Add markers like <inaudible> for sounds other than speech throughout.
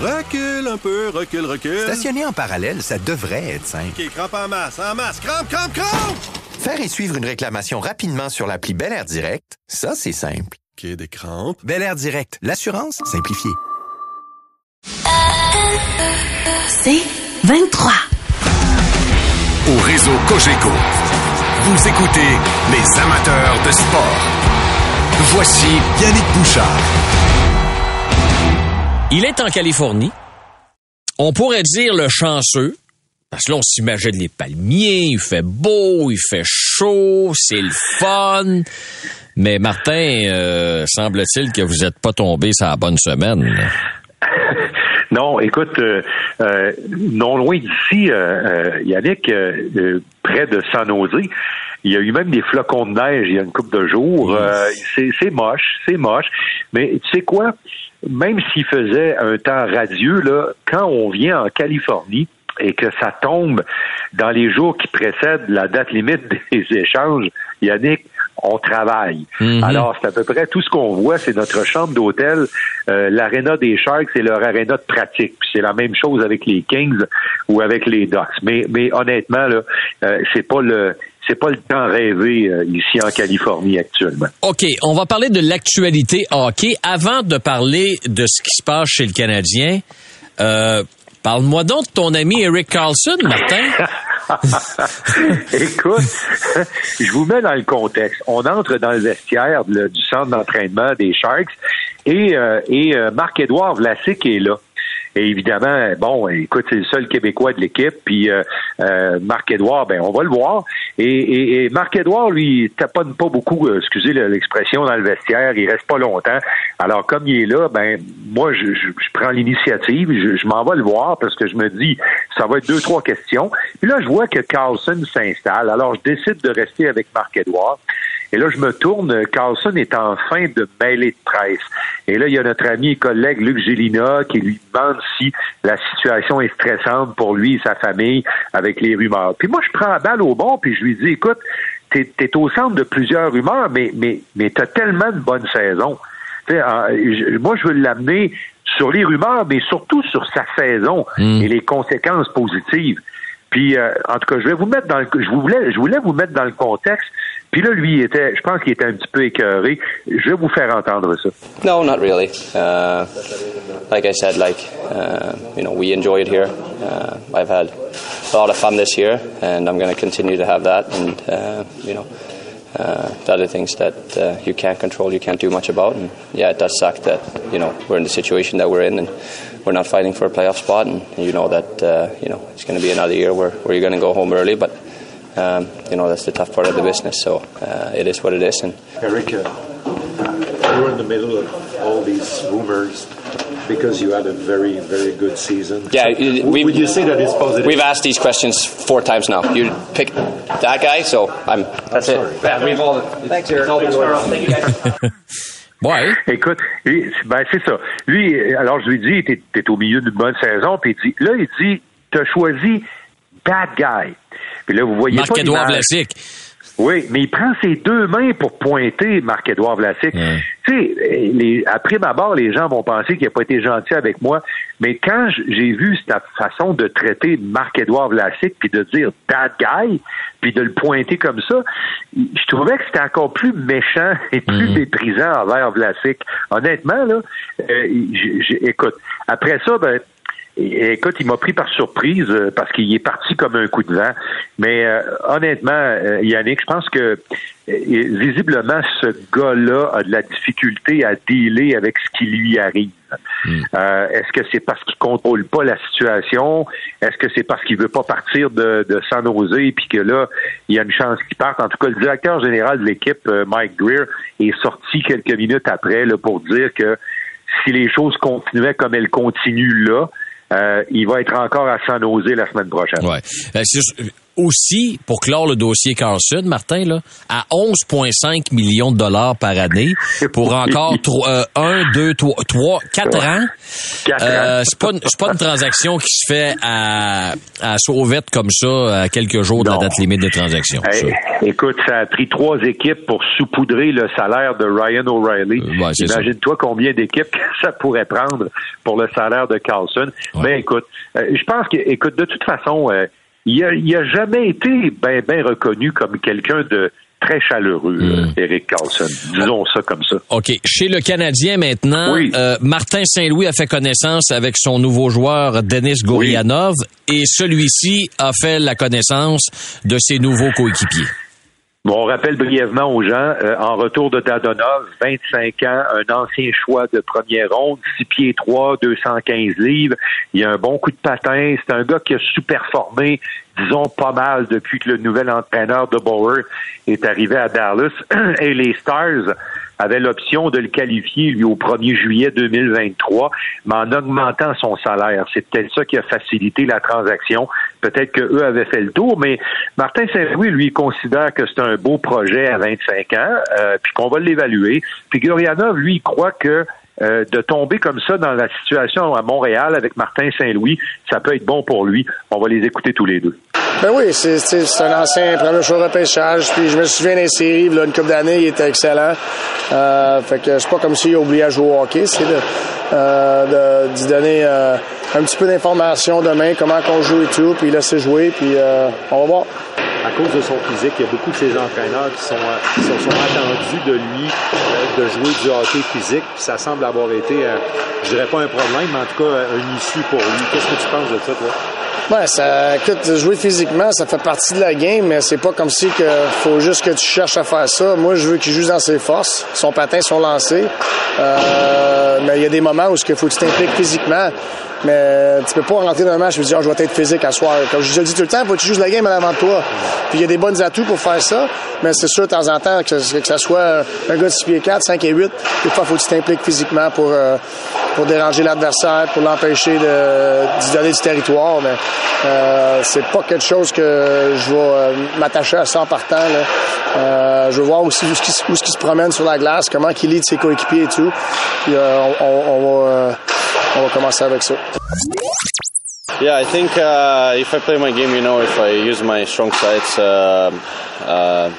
Recule un peu, recule, recule. Stationner en parallèle, ça devrait être simple. OK, crampe en masse, en masse, crampe, crampe, crampe! Faire et suivre une réclamation rapidement sur l'appli Bel Air Direct, ça, c'est simple. OK, des crampes. Bel Air Direct, l'assurance simplifiée. C'est 23. Au réseau Cogeco, vous écoutez les amateurs de sport. Voici Yannick Bouchard. Il est en Californie. On pourrait dire le chanceux. Parce que là, on s'imagine les palmiers, il fait beau, il fait chaud, c'est le fun. Mais Martin, euh, semble-t-il que vous n'êtes pas tombé sur la bonne semaine. Non, écoute, euh, euh, non loin d'ici, euh, Yannick, près de San Jose, il y a eu même des flocons de neige il y a une couple de jours. c'est moche, c'est moche. Mais tu sais quoi? Même s'il faisait un temps radieux, là, quand on vient en Californie, et que ça tombe dans les jours qui précèdent la date limite <laughs> des échanges, Yannick, on travaille. Mhm. Alors, c'est à peu près tout ce qu'on voit, c'est notre chambre d'hôtel, euh, l'aréna des Sharks, c'est leur aréna de pratique. C'est la même chose avec les Kings ou avec les Ducks. Mais, mais honnêtement, là, euh, c'est pas le c'est pas le temps rêvé euh, ici en Californie actuellement. OK, on va parler de l'actualité hockey. Avant de parler de ce qui se passe chez le Canadien, euh, parle-moi donc de ton ami Eric Carlson, Martin. <laughs> Écoute, <laughs> je vous mets dans le contexte. On entre dans le vestiaire le- du centre d'entraînement des Sharks et, euh, et euh, Marc-Édouard Vlasic est là. Et évidemment, bon, écoute, c'est le seul Québécois de l'équipe. Puis euh, euh, Marc-Édouard, ben, on va le voir. Et, et, et Marc-Édouard, lui, taponne pas beaucoup, euh, excusez le- l'expression, dans le vestiaire. Il reste pas longtemps. Alors, comme il est là, ben, moi, je, je, je prends l'initiative. Je, je m'en vais le voir parce que je me dis, ça va être deux, trois questions. Puis là, je vois que Carlson s'installe. Alors, je décide de rester avec Marc-Édouard. Et là, je me tourne. Carlson est en fin de mêlée de presse. Et là, il y a notre ami et collègue Luc Gélina qui lui demande si la situation est stressante pour lui et sa famille avec les rumeurs. Puis moi, je prends la balle au bon, puis je lui dis, écoute, t'es es au centre de plusieurs rumeurs, mais, mais, mais t'as tellement de bonnes saisons. Moi, je veux l'amener sur les rumeurs, mais surtout sur sa saison et les conséquences positives. Puis, euh, en tout cas, je vais vous mettre dans le, je voulais, je voulais vous mettre dans le contexte. Puis là, lui, il était, je pense qu'il était un petit peu écœuré. Je vais vous faire entendre ça. No, not really. Uh, like I said, like uh, you know, we enjoy it here. Uh, I've had a lot of fun this year, and I'm going to continue to have that. And uh, you know, uh, the other things that uh, you can't control, you can't do much about. And yeah, it does suck that you know we're in the situation that we're in, and we're not fighting for a playoff spot. And you know that uh, you know it's going to be another year where, where you're going to go home early, but. Um, you know that's the tough part of the business, so uh, it is what it is, and Eric, uh, you're in the middle of all these rumors because you had a very, very good season. Yeah, So, we- would you say that it's positive? We've asked these questions four times now. You pick that guy, so I'm. That's it. Yeah, we've all. Thanks, Eric. Thank you, guys. <laughs> Ouais. Écoute, lui, ben c'est ça. Lui, alors je lui dis, t'es es au milieu d'une bonne saison, puis il dit, là, il dit, t'as choisi bad guy. Puis là, vous voyez pas. Vlasic. Oui, mais il prend ses deux mains pour pointer Marc-Édouard Vlasic. Tu sais, les, après ma barre, les gens vont penser qu'il n'a pas été gentil avec moi, mais quand j'ai vu cette façon de traiter Marc-Édouard Vlasic, puis de dire « that guy », puis de le pointer comme ça, je trouvais que c'était encore plus méchant <laughs> et plus méprisant envers Vlasic. Honnêtement, là, euh, j- j- écoute, après ça, ben, et- Écoute, il m'a pris par surprise euh, parce qu'il est parti comme un coup de vent. Mais euh, honnêtement, euh, Yannick, je pense que euh, visiblement, ce gars-là a de la difficulté à dealer avec ce qui lui arrive. Euh, Est-ce que c'est parce qu'il contrôle pas la situation? Est-ce que c'est parce qu'il veut pas partir de, de San Jose puis que là, il y a une chance qu'il parte? En tout cas, le directeur général de l'équipe, Mike Greer, est sorti quelques minutes après là, pour dire que si les choses continuaient comme elles continuent là, euh, il va être encore à San Jose la semaine prochaine. Ouais. Aussi, pour clore le dossier Carlson, Martin, là, à 11,5 millions de dollars par année pour encore 1, 2, 3, 3 4 ans. Quatre Euh, ans. c'est pas, une- c'est pas une transaction qui se fait à, à sauvette comme ça à quelques jours de la date limite de transaction. Hey, écoute, ça a pris trois équipes pour saupoudrer le salaire de Ryan O'Reilly. Euh, ouais. Imagine-toi combien d'équipes <laughs> ça pourrait prendre pour le salaire de Carlson. Ouais. Mais écoute, euh, je pense que, écoute, de toute façon, euh, il a, il a jamais été ben, ben reconnu comme quelqu'un de très chaleureux, Mm. euh, Eric Carlson. Disons ça comme ça. OK. Chez le Canadien maintenant, Oui. euh, Martin Saint-Louis a fait connaissance avec son nouveau joueur Denis Gourianov et celui-ci a fait la connaissance de ses nouveaux coéquipiers. Bon, on rappelle brièvement aux gens, euh, en retour de Dadonov, 25 ans, un ancien choix de première ronde, 6 pieds 3, 215 livres. Il a un bon coup de patin. C'est un gars qui a sous-performé, disons, pas mal depuis que le nouvel entraîneur de Bauer est arrivé à Dallas. <clears throat> Et les Stars avaient l'option de le qualifier, lui, au 1er juillet 2023, mais en augmentant son salaire. C'est peut-être ça qui a facilité la transaction. Peut-être qu'eux avaient fait le tour, mais Martin Saint-Louis, lui, considère que c'est un beau projet à 25 ans, euh, puis qu'on va l'évaluer. Puis Gurianov, lui, croit que euh, de tomber comme ça dans la situation à Montréal avec Martin Saint-Louis, ça peut être bon pour lui. On va les écouter tous les deux. Ben oui, c'est un ancien premier choix de repêchage. Puis je me souviens des séries, là, une couple d'années, il était excellent. Euh, fait que c'est pas comme s'il a oublié à jouer au hockey. C'est de, euh, de, d'y donner euh, un petit peu d'informations demain, comment qu'on joue et tout, puis laisser jouer, puis euh, on va voir. À cause de son physique, il y a beaucoup de ses entraîneurs qui sont, euh, qui sont, sont attendus de lui euh, de jouer du hockey physique. Puis ça semble avoir été, euh, je dirais pas un problème, mais en tout cas une issue pour lui. Qu'est-ce que tu penses de ça, toi? Ouais, ça, écoute, jouer physiquement, ça fait partie de la game, mais c'est pas comme si que faut juste que tu cherches à faire ça. Moi, je veux qu'il joue dans ses forces. Son patin sont lancés. Euh, mais il y a des moments où il faut que tu t'impliques physiquement. Mais tu peux pas rentrer dans un match et dire, Ah, je vais être physique à soir. Comme je te le dis tout le temps, faut que tu joues la game en avant de toi. Puis il y a des bonnes atouts pour faire ça. Mais c'est sûr, de temps en temps, que, que ça soit un gars de 6 pieds 4, 5 et 8, des fois, faut que tu t'impliques physiquement pour, euh, pour déranger l'adversaire, pour l'empêcher de, d'y donner du territoire. Mais euh, c'est pas quelque chose que je vais euh, m'attacher à ça en partant. Là. Euh, je veux voir aussi où ce qui, où se promène sur la glace, comment il lead ses coéquipiers et tout. Puis euh, on, on- on va, euh, on va commencer avec ça. Yeah, I think uh, if I play my game, you know, if I use my strong sides, uh, uh,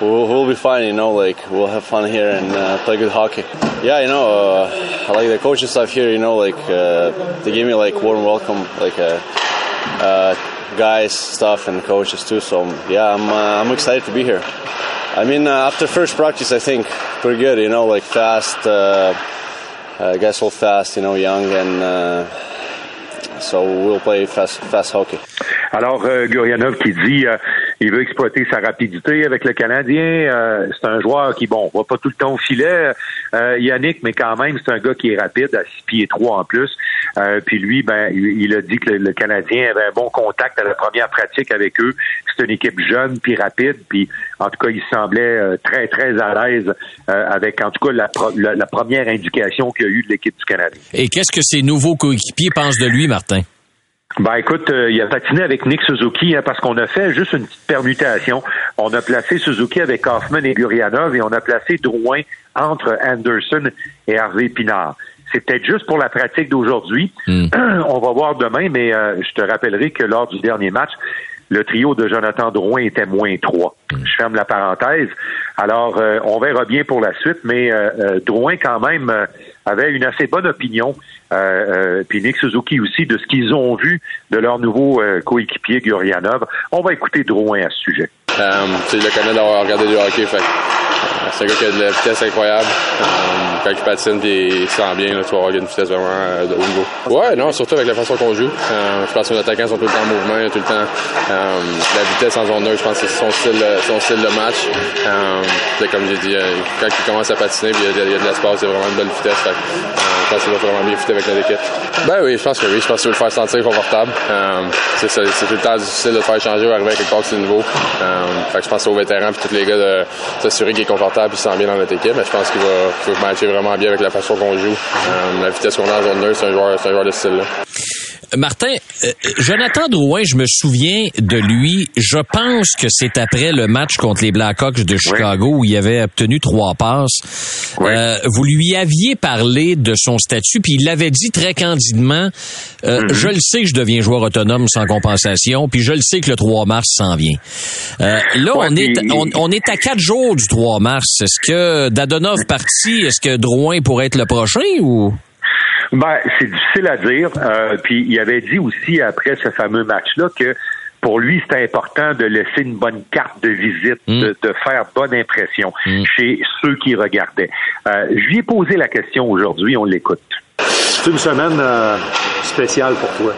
we'll, we'll be fine. You know, like we'll have fun here and uh, play good hockey. Yeah, you know, uh, I like the coaching staff here. You know, like uh, they give me like warm welcome, like uh, uh, guys, staff, and coaches too. So yeah, I'm uh, I'm excited to be here. I mean, after first practice, I think pretty good. You know, like fast. Guys all fast. You know, young and. Uh, so we'll play fast, fast hockey. Alors, euh, Gurianov qui dit euh, il veut exploiter sa rapidité avec le Canadien. Euh, c'est un joueur qui, bon, va pas tout le temps au filet, euh, Yannick, mais quand même, c'est un gars qui est rapide, à 6 pieds 3 en plus. Euh, puis lui, ben, il, a dit que le, Canadien avait un bon contact à la première pratique avec eux. C'est une équipe jeune puis rapide, puis en tout cas, il semblait euh, très, très à l'aise euh, avec, en tout cas, la, pro- la première indication qu'il y a eu de l'équipe du Canadien. Et qu'est-ce que ses nouveaux coéquipiers pensent de lui, Martin? Ben écoute, euh, il a patiné avec Nick Suzuki hein, parce qu'on a fait juste une petite permutation. On a placé Suzuki avec Hoffman et Gurianov et on a placé Drouin entre Anderson et Harvey Pinard. C'est peut-être juste pour la pratique d'aujourd'hui. <clears throat> on va voir demain, mais euh, je te rappellerai que lors du dernier match, le trio de Jonathan Drouin était moins 3. Je ferme la parenthèse. Alors, euh, on verra bien pour la suite, mais euh, euh, Drouin, quand même, euh, avait une assez bonne opinion, euh, euh, puis Nick Suzuki aussi, de ce qu'ils ont vu de leur nouveau euh, coéquipier Gurianov. On va écouter Drouin à ce sujet. Um, sais, je le connais d'avoir regardé du hockey. Fait, euh, c'est un gars qui a de la vitesse incroyable. Um, quand il patine et il se sent bien, là, tu vas avoir une vitesse vraiment euh, de haut niveau. Ouais, non, surtout avec la façon qu'on joue. Euh, je pense que nos attaquants sont tout le temps en mouvement, tout le temps um, la vitesse en zone neutre. Je pense que c'est son style, euh, son style de match. Comme j'ai dit, euh, quand il commence à patiner, il y a, de l'espace, il y a vraiment une belle vitesse. Fait, euh, je pense qu'il va vraiment bien fitter avec notre équipe. Ben oui, je pense que oui. Je pense que tu veux le faire sentir confortable. C'est, tout le temps difficile de te faire changer ou arriver à quelque part nouveau. Um, fait je pense aux vétérans puis tous les gars de s'assurer qu'il est confortable et qu'il se sent bien dans notre équipe. Mais je pense qu'il va, qu'il va matcher vraiment bien avec la façon qu'on joue. Um, la vitesse qu'on a en zone neutre, c'est un joueur, c'est un joueur de ce style-là. Martin, euh, Jonathan Drouin, je me souviens de lui. Je pense que c'est après le match contre les Blackhawks de Chicago où il avait obtenu trois passes. Euh, vous lui aviez parlé de son statut, puis il l'avait dit très candidement. euh, Mm-hmm. Je le sais que je deviens joueur autonome sans compensation, puis je le sais que le 3 mars s'en vient. Euh, là, Ouais, on est on, on est à quatre jours du 3 mars. Est-ce que Dadonov parti, est-ce que Drouin pourrait être le prochain ou? Ben, c'est difficile à dire. Euh, puis il avait dit aussi après ce fameux match-là que pour lui, c'était important de laisser une bonne carte de visite, de, de faire bonne impression chez ceux qui regardaient. Euh, je lui ai posé la question aujourd'hui, on l'écoute. C'est une semaine euh, spéciale pour toi.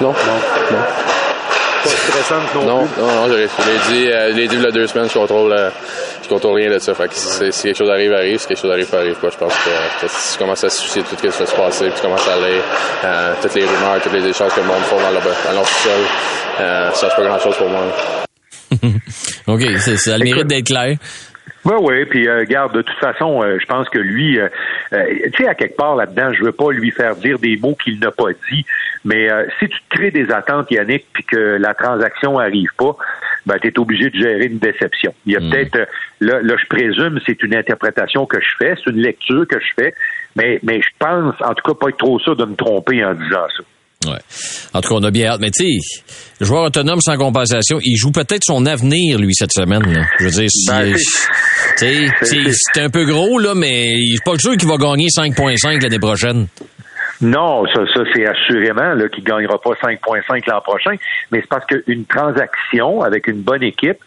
Non. Non. Pas stressante non, Non, plus. non, non, je l'ai je l'ai dit, euh, je l'ai dit il y a deux semaines, je contrôle, euh, je contrôle rien de ça. Fait que si, si quelque chose arrive, arrive. Si quelque chose arrive, pas arrive pas. Je pense que, que si tu commences à se soucier de tout ce qui va se passer, puis tu commences à aller, euh, toutes les rumeurs, toutes les échanges que le monde font dans leur, dans leur euh, ça change pas grand-chose pour moi. <laughs> OK, c'est- ça a le mérite d'être clair. Oui, oui, puis euh, regarde, de toute façon, euh, je pense que lui, euh, euh, tu sais, à quelque part là-dedans, je veux pas lui faire dire des mots qu'il n'a pas dit, mais euh, si tu te crées des attentes, Yannick, puis que la transaction arrive pas, ben, tu es obligé de gérer une déception. Il y a peut-être, euh, là, là, je présume, c'est une interprétation que je fais, c'est une lecture que je fais, mais, mais je pense, en tout cas, pas être trop sûr de me tromper en disant ça. Ouais. En tout cas, on a bien hâte. Mais tu sais, joueur autonome sans compensation, il joue peut-être son avenir, lui, cette semaine. là. Je veux dire, si, Ben, tu c'est- sais, c'est c'est un peu gros, là, mais il est pas sûr qu'il va gagner 5.5 l'année prochaine. Non, ça, ça c'est assurément là, qu'il ne gagnera pas 5,5 l'an prochain, mais c'est parce qu'une transaction avec une bonne équipe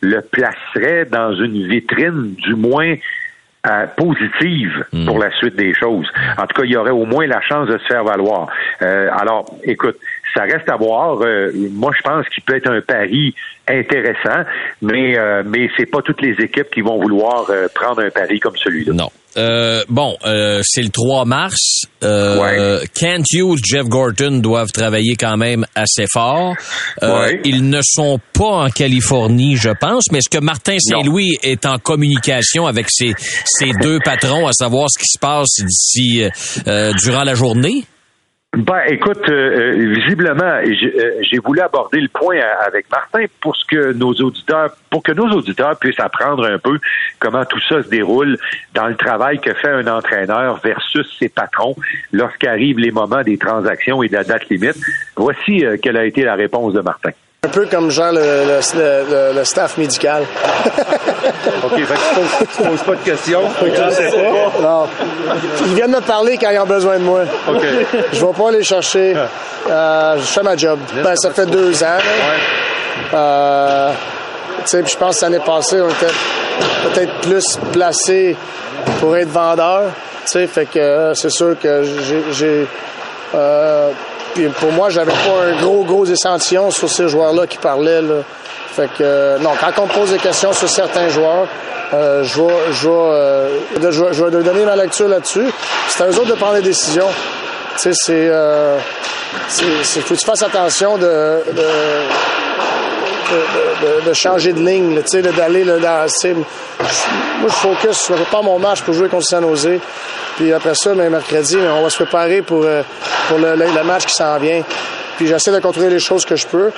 le placerait dans une vitrine du moins euh, positive pour la suite des choses. En tout cas, il y aurait au moins la chance de se faire valoir. Euh, alors, écoute, ça reste à voir. Euh, moi, je pense qu'il peut être un pari intéressant, mais euh, mais c'est pas toutes les équipes qui vont vouloir euh, prendre un pari comme celui-là. Non. Euh, bon, euh, c'est le 3 mars. Euh, Kent Hughes, Jeff Gorton doivent travailler quand même assez fort. Ouais. Ils ne sont pas en Californie, je pense, mais est-ce que Martin Saint-Louis est en communication avec ses, ses deux patrons à savoir ce qui se passe d'ici durant la journée? Ben, écoute, euh, euh, visiblement, j'ai euh, j'ai voulu aborder le point à- avec Martin pour que nos auditeurs, puissent apprendre un peu comment tout ça se déroule dans le travail que fait un entraîneur versus ses patrons lorsqu'arrivent les moments des transactions et de la date limite. Voici euh, quelle a été la réponse de Martin. Un peu comme genre le, le- le- le staff médical. <laughs> OK, fait que tu poses, tu poses pas de questions. Fait que tu le sais pas. Non. Ils viennent me parler quand ils ont besoin de moi. OK. Je vais pas aller chercher. Euh, je fais ma job. Ben, ça fait deux ans. là. Euh, tu sais, puis je pense que l'année passée, on était peut-être plus placé pour être vendeur. Tu sais, fait que euh, c'est sûr que j'ai- j'ai. euh, puis pour moi, j'avais pas un gros, gros échantillon sur ces joueurs-là qui parlaient. Là. Fait que, euh, non, quand on me pose des questions sur certains joueurs, euh, je vais, je euh, je donner ma lecture là-dessus. C'est à eux autres de prendre des décisions. Tu sais, c'est, euh, c'est, c'est- faut que tu fasses attention de, de, de, de- de changer de ligne, là, tu sais, là, d'aller là, dans. je- Moi, je focus, je prépare mon match pour jouer contre San Jose. Puis après ça, mais mercredi, on va se préparer pour, euh, pour le, le- le match qui s'en vient. Puis j'essaie de contrôler les choses que je peux.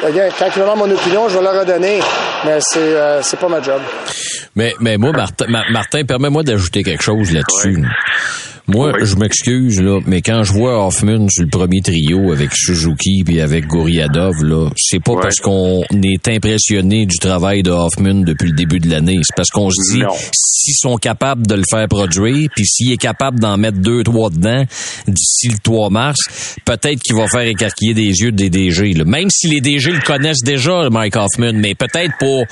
Quand ils me demandent mon opinion, je vais leur redonner. Mais c'est, euh, c'est pas ma job. Mais, mais moi, Martin, Ma- Martin permets-moi d'ajouter quelque chose là-dessus. Moi, je m'excuse, là, mais quand je vois Hoffman sur le premier trio avec Suzuki puis avec Goriadov, là, c'est pas parce qu'on est impressionné du travail de Hoffman depuis le début de l'année. C'est parce qu'on se dit, s'ils sont capables de le faire produire, puis s'il est capable d'en mettre deux, trois dedans d'ici le 3 mars, peut-être qu'il va faire écarquiller des yeux des DG. Là. Même si les DG le connaissent déjà, Mike Hoffman, mais peut-être pour,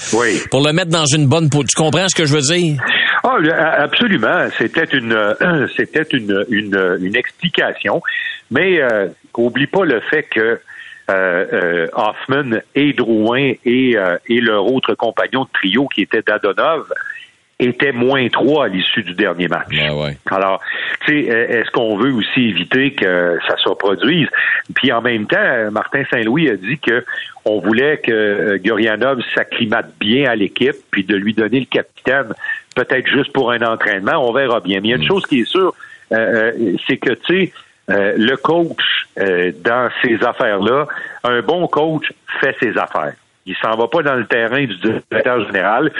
pour le mettre dans une bonne... po- Tu comprends ce que je veux dire? Ah, absolument. C'était une, <clears throat> euh, une, une, une explication, mais euh, oublie pas le fait que euh, euh, Hoffman et Drouin et, euh, et leur autre compagnon de trio qui était Dadonov étaient moins trois à l'issue du dernier match. Alors, tu sais, est-ce qu'on veut aussi éviter que ça se reproduise? Puis en même temps, Martin Saint-Louis a dit que on voulait que Gurianov s'acclimate bien à l'équipe, puis de lui donner le capitaine, peut-être juste pour un entraînement, on verra bien. Mais il y a une chose qui est sûre, c'est que, tu sais, euh, le coach euh, dans ces affaires-là, un bon coach fait ses affaires. Il s'en va pas dans le terrain du directeur général.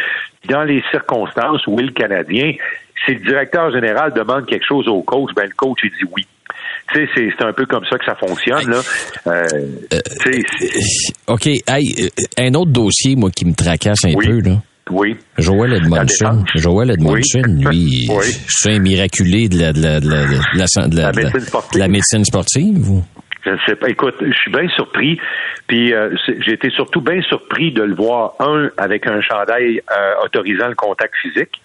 Dans les circonstances où est le Canadien, si le directeur général demande quelque chose au coach, ben le coach il dit oui. Tu sais, c'est, un peu comme ça que ça fonctionne. Là. Euh, c'est- OK. Hey, euh, un autre dossier, moi, qui me tracasse un Oui. peu, là. Oui. Joël Edmondson. Joël Edmondson, Oui. lui, Oui. c'est un miraculé de la, de la, de la, de la, de la- La de la- médecine sportive. la médecine sportive. ou? Je ne sais pas. Écoute, je suis bien surpris. Puis euh, j'ai été surtout bien surpris de le voir, un, avec un chandail euh, autorisant le contact physique.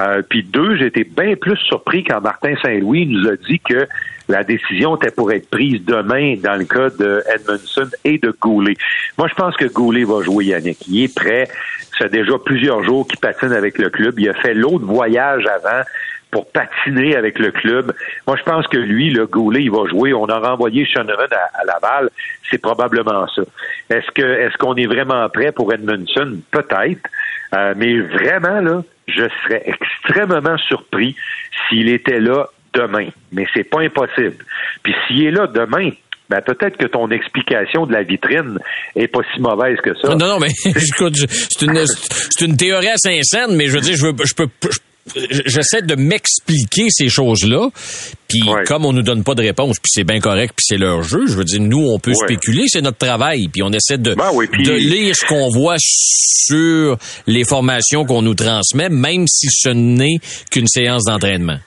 Euh, puis deux, j'ai été bien plus surpris quand Martin Saint-Louis nous a dit que la décision était pour être prise demain dans le cas de Edmondson et de Goulet. Moi, je pense que Goulet va jouer Yannick. Il est prêt. Ça déjà plusieurs jours qu'il patine avec le club. Il a fait l'autre voyage avant pour patiner avec le club. Moi, je pense que lui, le Goulet, il va jouer. On a renvoyé Shanahan à, à Laval. C'est probablement ça. Est-ce que est-ce qu'on est vraiment prêt pour Edmondson? Peut-être. Euh, mais vraiment, là, je serais extrêmement surpris s'il était là demain. Mais c'est pas impossible. Puis s'il est là demain, ben peut-être que ton explication de la vitrine est pas si mauvaise que ça. Non, non, mais <laughs> écoute, c'est une, c'est une théorie à Saint-Saëns, mais je veux dire, je, veux, je peux, je- j'essaie de m'expliquer ces choses-là. Puis comme on nous donne pas de réponse, puis c'est bien correct, puis c'est leur jeu, je veux dire, nous, on peut Ouais. spéculer, c'est notre travail, puis on essaie de, Ben oui, de lire ce qu'on voit sur les formations qu'on nous transmet, même si ce n'est qu'une séance d'entraînement.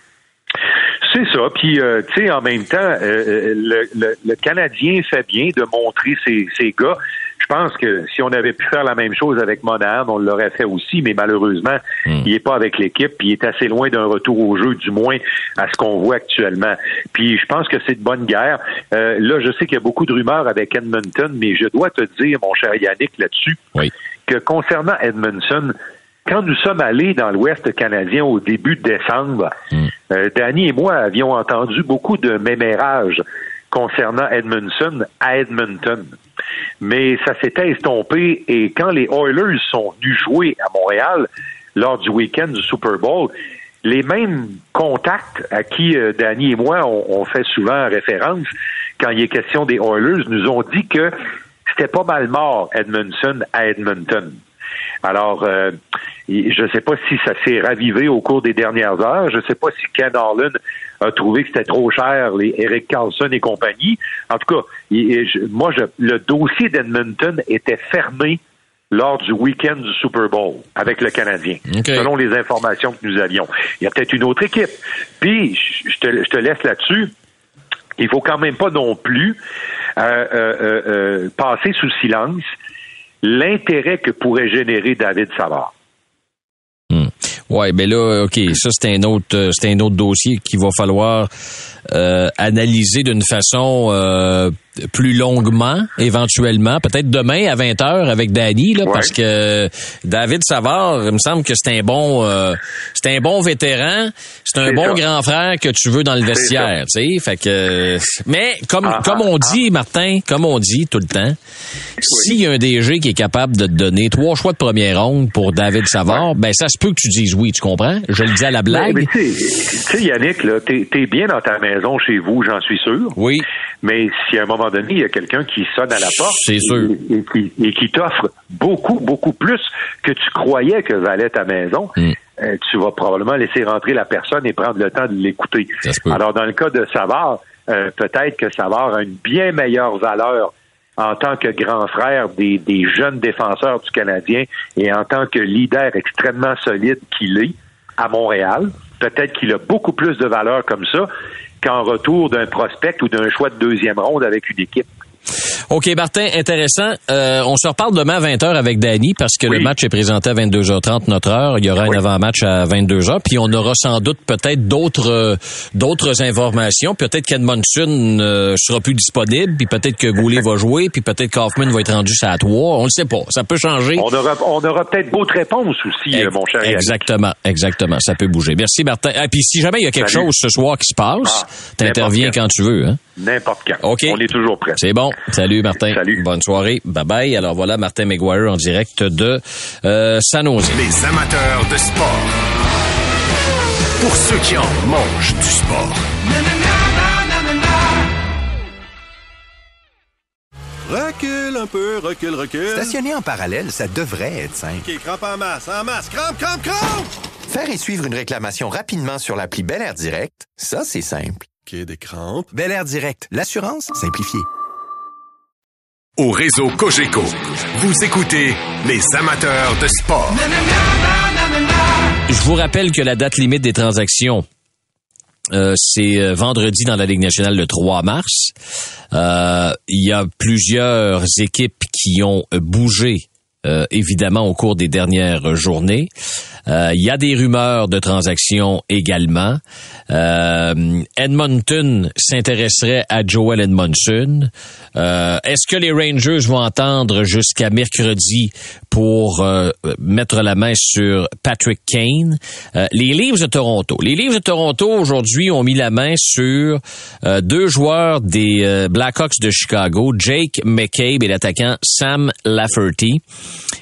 C'est ça. Puis, euh, tu sais, en même temps, euh, euh, le, le- le Canadien fait bien de montrer ses, ses gars. Je pense que si on avait pu faire la même chose avec Monahan, on l'aurait fait aussi, mais malheureusement, il est pas avec l'équipe, puis il est assez loin d'un retour au jeu, du moins à ce qu'on voit actuellement. Puis je pense que c'est de bonne guerre. Euh, là, je sais qu'il y a beaucoup de rumeurs avec Edmonton, mais je dois te dire, mon cher Yannick, là-dessus, Oui. que concernant Edmondson, quand nous sommes allés dans l'Ouest canadien au début de décembre, euh, Danny et moi avions entendu beaucoup de mémérages concernant Edmondson à Edmonton. Mais ça s'était estompé et quand les Oilers sont venus jouer à Montréal lors du week-end du Super Bowl, les mêmes contacts à qui euh, Danny et moi on, fait souvent référence quand il est question des Oilers nous ont dit que c'était pas mal mort Edmondson à Edmonton. Alors, euh, je ne sais pas si ça s'est ravivé au cours des dernières heures. Je ne sais pas si Ken Harlan a trouvé que c'était trop cher, les Eric Carlson et compagnie. En tout cas, moi, je- le dossier d'Edmonton était fermé lors du week-end du Super Bowl avec le Canadien, selon les informations que nous avions. Il y a peut-être une autre équipe. Puis, je je te, je te laisse là-dessus. Il faut quand même pas non plus euh, euh, euh, euh, passer sous silence l'intérêt que pourrait générer David Savard. Ouais, ben là, ok, ça c'est un autre, euh, c'est un autre dossier qu'il va falloir euh, analyser d'une façon euh, plus longuement, éventuellement, peut-être demain à 20 h avec Danny, là, parce que David Savard, il me semble que c'est un bon, euh, c'est un bon vétéran, c'est un bon ça. grand frère que tu veux dans le vestiaire, tu sais, fait que, mais comme Ah, comme ah, on dit, Martin, comme on dit tout le temps, s'il y a un DG qui est capable de te donner trois choix de première ronde pour David Savard, ben ça se peut que tu dises oui, tu comprends? Je le dis à la blague. Mais, mais tu sais- tu sais, Yannick, là, t'es, t'es bien dans ta maison chez vous, j'en suis sûr. Oui. Mais si à un moment donné, il y a quelqu'un qui sonne à la porte. Et, et qui, et qui t'offre beaucoup, beaucoup plus que tu croyais que valait ta maison, Mm. euh, tu vas probablement laisser rentrer la personne et prendre le temps de l'écouter. Alors, dans le cas de Savard, euh, peut-être que Savard a une bien meilleure valeur en tant que grand frère des, des jeunes défenseurs du Canadien et en tant que leader extrêmement solide qu'il est à Montréal. Peut-être qu'il a beaucoup plus de valeur comme ça qu'en retour d'un prospect ou d'un choix de deuxième ronde avec une équipe. OK, Martin, intéressant. Euh, on se reparle demain à 20h avec Danny parce que Oui. le match est présenté à 22h30 notre heure. Il y aura un avant-match à 22h. Puis on aura sans doute peut-être d'autres euh, d'autres informations. Peut-être qu'Edmondson euh, sera plus disponible. Puis peut-être que Goulet va jouer. Puis peut-être qu'Hoffman va être rendu à 3. On le sait pas. Ça peut changer. On aura, on aura peut-être d'autres réponses aussi, euh, mon cher Yannick. Exactement, exactement. Ça peut bouger. Merci, Martin. Et puis si jamais il y a quelque Salut. chose ce soir qui se passe, Ah, t'interviens quand tu veux. Hein? N'importe quand. OK. On est toujours prêts. C'est bon. Salut, Martin. Salut. Bonne soirée. Bye bye. Alors voilà, Martin McGuire en direct de euh, San Jose. Les amateurs de sport. Pour ceux qui en mangent du sport. Recule un peu, recule, recule. Stationner en parallèle, ça devrait être simple. OK, crampe en masse, en masse, crampe, crampe, crampe! Faire et suivre une réclamation rapidement sur l'appli Bel Air Direct, ça, c'est simple. OK, des crampes. Bel Air Direct, l'assurance simplifiée. Au réseau Cogeco, vous écoutez les amateurs de sport. Je vous rappelle que la date limite des transactions, euh, c'est euh, vendredi dans la Ligue nationale le 3 mars. Euh, Il y a plusieurs équipes qui ont bougé, euh, évidemment, au cours des dernières journées. Euh, Il y a des rumeurs de transactions également. Euh, Edmonton s'intéresserait à Joel Edmondson. Euh, Est-ce que les Rangers vont entendre jusqu'à mercredi pour euh, mettre la main sur Patrick Kane? Euh, les Leafs de Toronto. Les Leafs de Toronto aujourd'hui ont mis la main sur euh, deux joueurs des euh, Blackhawks de Chicago, Jake McCabe et l'attaquant Sam Lafferty.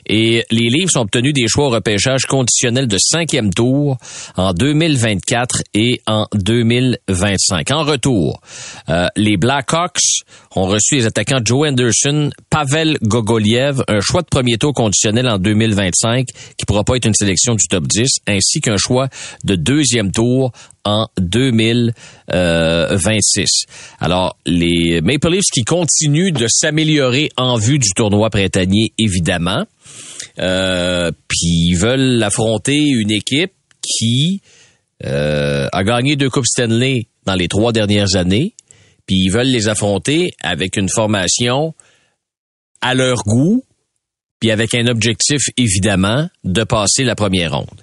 Et les Leafs ont obtenu des choix au repêchage conditionnel de cinquième tour en 2024 et en 2025. En retour, euh, les Blackhawks ont reçu les attaquants Joe Anderson, Pavel Gogoliev, un choix de premier tour conditionnel en 2025 qui pourra pas être une sélection du top 10, ainsi qu'un choix de deuxième tour en 2026. Alors, les Maple Leafs qui continuent de s'améliorer en vue du tournoi printanier, évidemment. Euh, puis ils veulent affronter une équipe qui euh, a gagné deux Coupes Stanley dans les trois dernières années. Puis ils veulent les affronter avec une formation à leur goût, puis avec un objectif, évidemment, de passer la première ronde.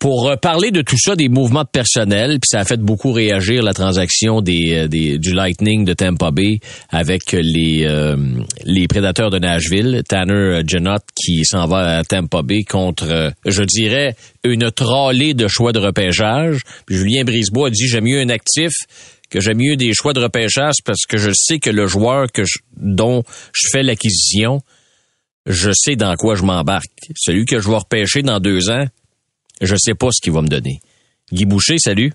Pour euh, parler de tout ça, des mouvements de personnel, puis ça a fait beaucoup réagir la transaction des, euh, des- du Lightning de Tampa Bay avec les euh, les prédateurs de Nashville, Tanner Janot qui s'en va à Tampa Bay contre, euh, je dirais, une trollée de choix de repêchage. Julien Brisebois a dit j'aime mieux un actif que j'aime mieux des choix de repêchage parce que je sais que le joueur que je- dont je fais l'acquisition, je sais dans quoi je m'embarque. Celui que je vais repêcher dans deux ans, je sais pas ce qu'il va me donner. Guy Boucher, salut.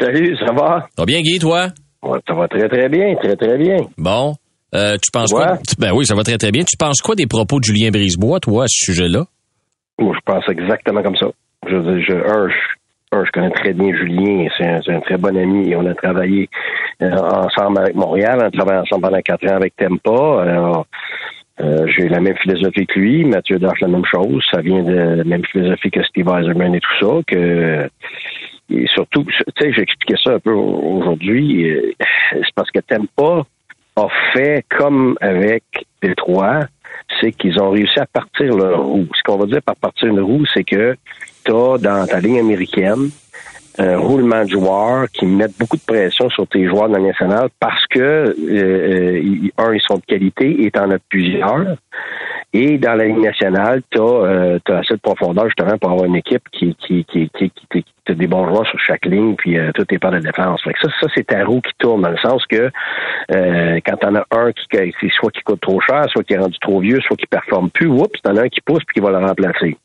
Salut, ça va? Ça va bien, Guy, toi? Ouais, ça va très, très bien, très, très bien. Bon. Euh, tu penses Ouais. quoi? Ben oui, ça va très, très bien. Tu penses quoi des propos de Julien Brisebois, toi, à ce sujet-là? Moi, je pense exactement comme ça. Je, je, un, je, un, je connais très bien Julien, c'est un, très bon ami et on a travaillé euh, ensemble avec Montréal, on a travaillé ensemble pendant quatre ans avec Tempa. Alors, euh, j'ai la même philosophie que lui, Mathieu Dash la même chose, ça vient de la même philosophie que Steve Eiserman et tout ça, que et surtout, tu sais, j'expliquais ça un peu aujourd'hui, euh, c'est parce que Tempa a fait comme avec Détroit, c'est qu'ils ont réussi à partir leur roue. Ce qu'on va dire par partir une roue, c'est que tu as dans ta ligne américaine un roulement de joueurs qui mettent beaucoup de pression sur tes joueurs de la nationale parce que, euh, euh, un, ils sont de qualité et tu en as plusieurs. Et dans la Ligue nationale, tu as, assez de profondeur justement pour avoir une équipe qui, qui, qui, qui, qui, des bons joueurs sur chaque ligne, puis euh, tout est par de défense. Fait que ça, ça c'est ta roue qui tourne, dans le sens que euh, quand t'en as un qui soit qui coûte trop cher, soit qui est rendu trop vieux, soit qui performe plus, oups, t'en as un qui pousse puis qui va le remplacer.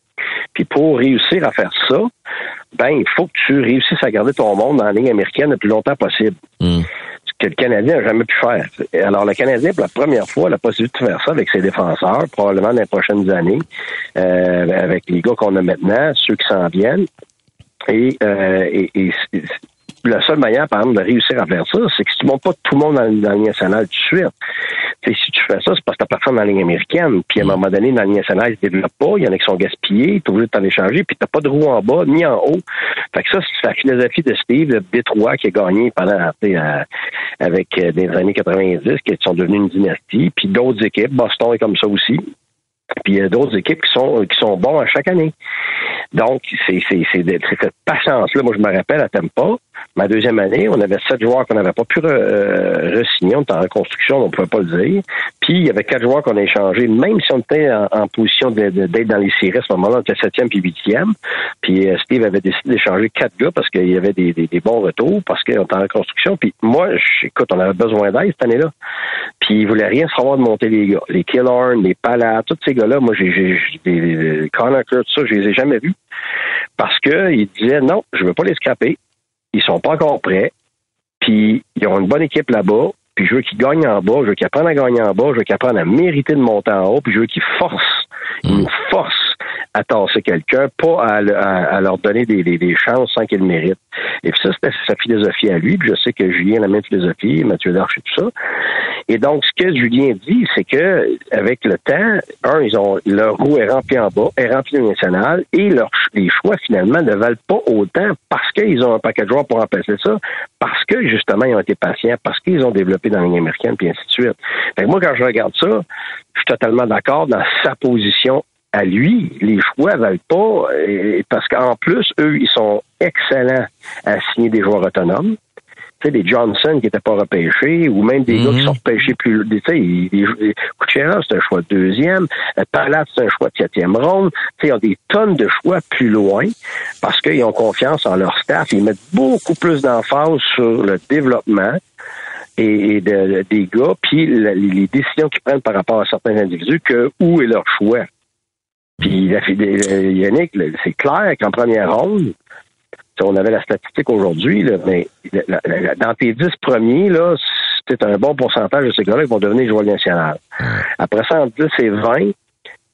Puis pour réussir à faire ça, ben il faut que tu réussisses à garder ton monde dans la ligne américaine le plus longtemps possible. Ce que le Canadien n'a jamais pu faire. Alors le Canadien, pour la première fois, a la possibilité de faire ça avec ses défenseurs, probablement dans les prochaines années, euh, avec les gars qu'on a maintenant, ceux qui s'en viennent. Et, euh, et, et c'est- la seule manière, par exemple, de réussir à faire ça, c'est que si tu montes pas tout le monde dans, dans nationale tout de suite. T'sais, si tu fais ça, c'est parce que t'as personne dans la ligne américaine. Puis à un moment donné, dans la nationale, ils se développent pas. Il y en a qui sont gaspillés. T'es obligé de t'en échanger. Puis t'as pas de roue en bas ni en haut. Fait que ça, c'est la philosophie de Steve, de Détroit, qui a gagné pendant, euh, avec euh, des années 90, qui sont devenus une dynastie. Puis d'autres équipes, Boston est comme ça aussi. Puis il y a d'autres équipes qui sont qui sont bons à chaque année. Donc, c'est cette patience-là. Moi, je me rappelle à Tampa, ma deuxième année, on avait sept joueurs qu'on n'avait pas pu re- euh, re-signer. On était en reconstruction, on ne pouvait pas le dire. Puis, il y avait quatre joueurs qu'on a échangés, même si on était en, en position d'être dans les séries à ce moment-là, on était septième puis huitième. Puis, euh, Steve avait décidé d'échanger quatre gars parce qu'il y avait des, des- des bons retours, parce qu'on était en reconstruction. Puis, moi, écoute, on avait besoin d'aide cette année-là. Puis, il voulait rien savoir de monter les gars. Les Killorn, les Pallard, tous ces gars-là, moi, j'ai, des, des- Connor Kurt, ça, je les ai jamais vus. Parce que ils disaient, non, je veux pas les scraper. Ils sont pas encore prêts. Puis, ils ont une bonne équipe là-bas. puis je veux qu'il gagne en bas, je veux qu'il apprenne à gagner en bas, je veux qu'il apprenne à mériter de monter en haut, puis je veux qu'il force, il nous force à tasser quelqu'un, pas à, le- à- à leur donner des, chances sans qu'ils méritent. Et puis ça, c'était sa philosophie à lui, puis je sais que Julien a la même philosophie, Mathieu Darche et tout ça. Et donc, ce que Julien dit, c'est que avec le temps, un, ils ont leur roue est remplie en bas, est remplie au national, et les choix finalement ne valent pas autant parce qu'ils ont un paquet de joueurs pour remplacer ça, parce que justement ils ont été patients, parce qu'ils ont développé dans la ligne américaine, puis ainsi de suite. Fait que moi, quand je regarde ça, je suis totalement d'accord dans sa position à lui. Les choix valent pas, parce qu'en plus, eux, ils sont excellents à signer des joueurs autonomes tu sais, des Johnson qui n'étaient pas repêchés, ou même des gars qui sont repêchés plus. Tu sais, Kucherov, c'est un choix de deuxième. Euh, Palat, c'est un choix de quatrième ronde. Tu sais, ils ont des tonnes de choix plus loin parce qu'ils ont confiance en leur staff. Ils mettent beaucoup plus d'emphase sur le développement et, et de- des gars, puis la- les décisions qu'ils prennent par rapport à certains individus, que où est leur choix. Puis euh, Yannick, c'est clair qu'en première ronde, on avait la statistique aujourd'hui, mais la- la- la- dans tes 10 premiers, là, c'est un bon pourcentage de ces gars-là qui vont devenir joueurs nationaux. Après ça, entre 10 et 20,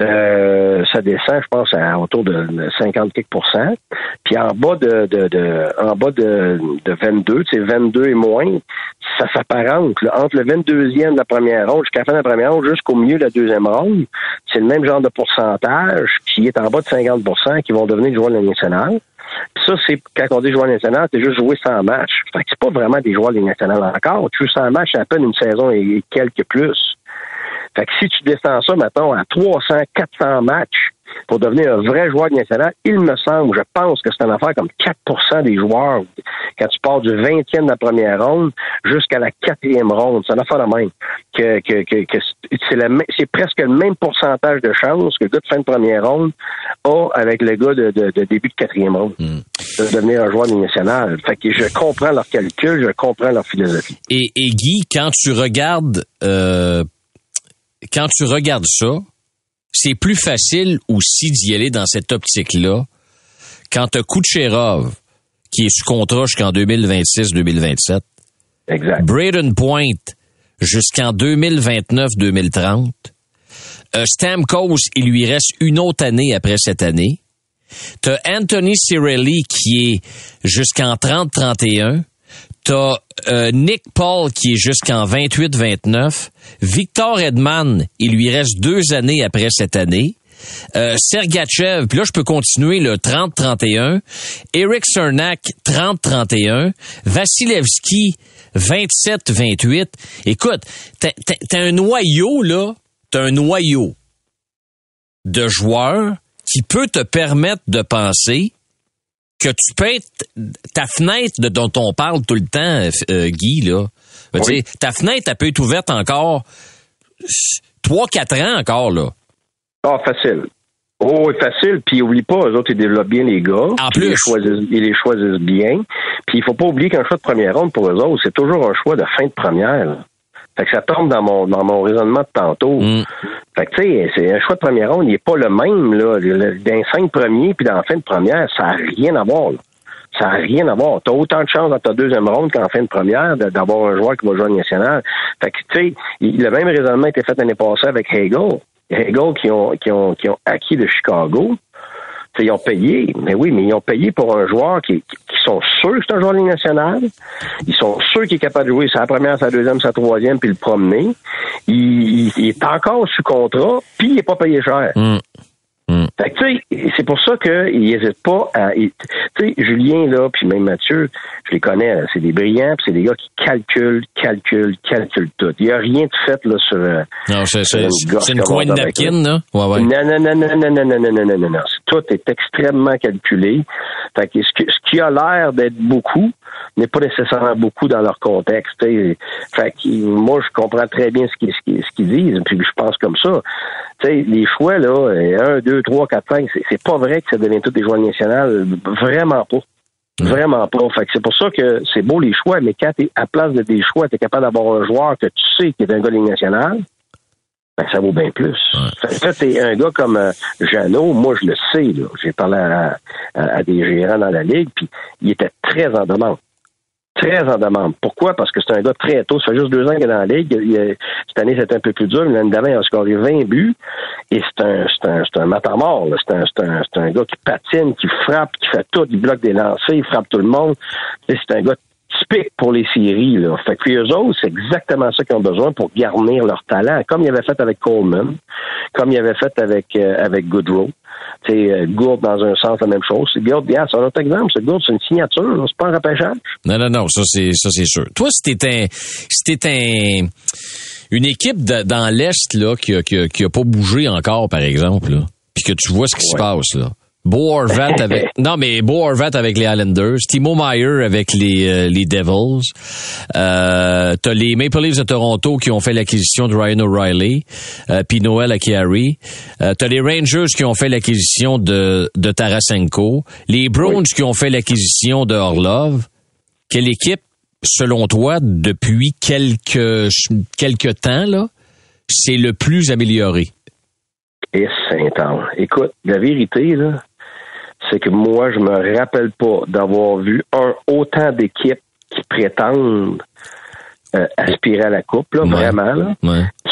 euh, ça descend, je pense, à autour de 50 quelques. Puis en bas de, de, de en bas de, de 22, tu sais, 22 et moins, ça s'apparente. Entre le 22e de la première ronde jusqu'à la fin de la première ronde, jusqu'au milieu de la deuxième ronde, c'est le même genre de pourcentage qui est en bas de 50% qui vont devenir joueurs de la nationale. Puis ça, c'est quand on dit joueur national, c'est juste jouer 100 matchs. Fait que c'est pas vraiment des joueurs de la nationale encore. Tu joues 100 matchs, à peine une saison et quelques plus. Fait que si tu descends ça, mettons, à 300, 400 matchs pour devenir un vrai joueur national, il me semble, je pense que c'est une affaire comme 4% des joueurs quand tu pars du 20e de la première ronde jusqu'à la quatrième ronde. C'est une affaire de même. Que, que, que, que c'est, presque le même pourcentage de chances que le gars de fin de première ronde a avec le gars de, de- de début de quatrième ronde de devenir un joueur national. Fait que je comprends leur calcul, je comprends leur philosophie. Et, et Guy, quand tu regardes, euh, quand tu regardes ça, c'est plus facile aussi d'y aller dans cette optique-là quand tu Kucherov, qui est sous contrat jusqu'en 2026-2027. Exact. Braden Point jusqu'en 2029-2030. Euh, Stamkos, il lui reste une autre année après cette année. T'as Anthony Cirelli qui est jusqu'en 30-31. T'as euh, Nick Paul qui est jusqu'en 28-29. Victor Edman, il lui reste deux années après cette année. Euh, Sergachev, puis là je peux continuer le 30-31. Eric Cernak, 30-31. Vasilevski, 27-28. Écoute, t'as un noyau là, t'as un noyau de joueurs qui peut te permettre de penser que tu peux être ta fenêtre de dont on parle tout le temps, euh, Guy, là. Oui. dire, ta fenêtre, elle peut être ouverte encore 3-4 ans encore, là. Ah, facile. Oh, facile. Puis oublie pas, eux autres, ils développent bien les gars. En Ils plus. les choisissent, ils les choisissent bien. Puis il faut pas oublier qu'un choix de première ronde pour eux autres, c'est toujours un choix de fin de première. là. Fait que ça tombe dans mon dans mon raisonnement de tantôt. Mm. Fait que tu sais, c'est un choix de première ronde, il n'est pas le même là. Les cinq premiers puis dans la fin de première, ça n'a rien à voir. là. Ça n'a rien à voir. Tu as autant de chances dans ta deuxième ronde qu'en fin de première d'avoir un joueur qui va jouer en national. Fait que, tu sais, le même raisonnement a été fait l'année passée avec Hagel. Hagel qui ont, qui ont, qui ont acquis de Chicago. Tu sais, ils ont payé, mais oui, mais ils ont payé pour un joueur qui, qui sont sûrs que c'est un joueur de Ligue nationale. Ils sont sûrs qu'il est capable de jouer sa première, sa deuxième, sa troisième, puis le promener. Il, il- il est encore sous contrat, puis il n'est pas payé cher. Mm. Fait que, tu sais, c'est pour ça qu'il n'hésite pas à. Tu sais, Julien, là, puis même Mathieu, je les connais, là, c'est des brillants, puis c'est des gars qui calculent, calculent, calculent tout. Il n'y a rien de fait, là, sur. euh, Non, c'est, une coin de napkin, là? Ouais, ouais. Non, non, non, non, non, non, non, non, non, non, non. Tout est extrêmement calculé. Fait que ce, qui a l'air d'être beaucoup n'est pas nécessairement beaucoup dans leur contexte. tu sais. Fait que moi, je comprends très bien qu'ils qu'ils- ce qu'ils disent, puis je pense comme ça. Tu sais, les choix, là, 1, 2, 3, 4, 5, c'est- pas vrai que ça devient tous des joueurs nationaux. Vraiment pas. Vraiment pas. Fait que c'est pour ça que c'est beau les choix, mais quand t'es à place de des choix, t'es capable d'avoir un joueur que tu sais qui est un gars de Ligue nationale, ben, ça vaut bien plus. Fait que t'es un gars comme euh, Jeannot, moi je le sais, là. J'ai parlé à, à- à des gérants dans la Ligue, puis il était très en demande. Très en demande. Pourquoi? Parce que c'est un gars très tôt. Ça fait juste deux ans qu'il est dans la ligue. Cette année, c'était un peu plus dur. L'année d'avant, il a scoré 20 buts. Et c'est un, c'est un, c'est un matamor. C'est un, c'est un, c'est un gars qui patine, qui frappe, qui fait tout. Il bloque des lancers, il frappe tout le monde. Et C'est un gars typique pour les séries. Là. Fait que eux autres, c'est exactement ça qu'ils ont besoin pour garnir leur talent. Comme il avait fait avec Coleman, comme il avait fait avec, euh, avec Goodrow. Sais, euh, Gourde, dans un sens, la même chose. Gourde, regarde, c'est un autre exemple. C'est Gourde, c'est une signature. là. C'est pas un repêchage. Non, non, non, ça c'est ça c'est sûr. Toi, si un si t'es un une équipe de- dans l'Est là qui a, qui, a, qui a pas bougé encore, par exemple, là, puis que tu vois ce qui se passe là. Bo Horvat avec <laughs> non mais Bo Horvat avec les Islanders, Timo Meyer avec les euh, les Devils, euh, t'as les Maple Leafs de Toronto qui ont fait l'acquisition de Ryan O'Reilly, euh, puis Noel Akiari, euh, t'as les Rangers qui ont fait l'acquisition de de Tarasenko, les Browns qui ont fait l'acquisition de Orlov. Quelle équipe, selon toi, depuis quelques quelques temps là, c'est le plus amélioré? Et Saint-Anne. Écoute, la vérité, là, c'est que moi, je me rappelle pas d'avoir vu un autant d'équipes qui prétendent euh, aspirer à la coupe, là, vraiment, là,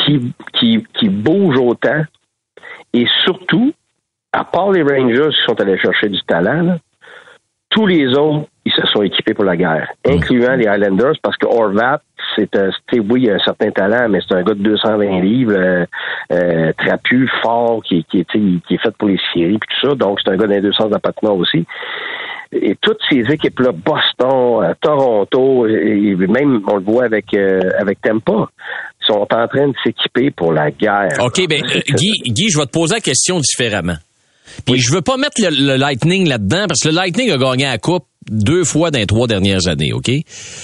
qui, qui, qui bougent autant. Et surtout, à part les Rangers qui sont allés chercher du talent, là, tous les autres, ils se sont équipés pour la guerre, incluant les Highlanders, parce que Horvat, c'est sais, oui, il a un certain talent, mais c'est un gars de 220 livres, euh, euh, trapu, fort, qui, qui, est fait pour les séries, puis tout ça. Donc, c'est un gars deux sens d'appâtement aussi. Et toutes ces équipes-là, Boston, euh, Toronto, et même, on le voit avec, euh, avec Tampa, sont en train de s'équiper pour la guerre. OK, ben euh, Guy, Guy, je vais te poser la question différemment. Puis je veux pas mettre le, le Lightning là-dedans parce que le Lightning a gagné la coupe deux fois dans les trois dernières années, OK?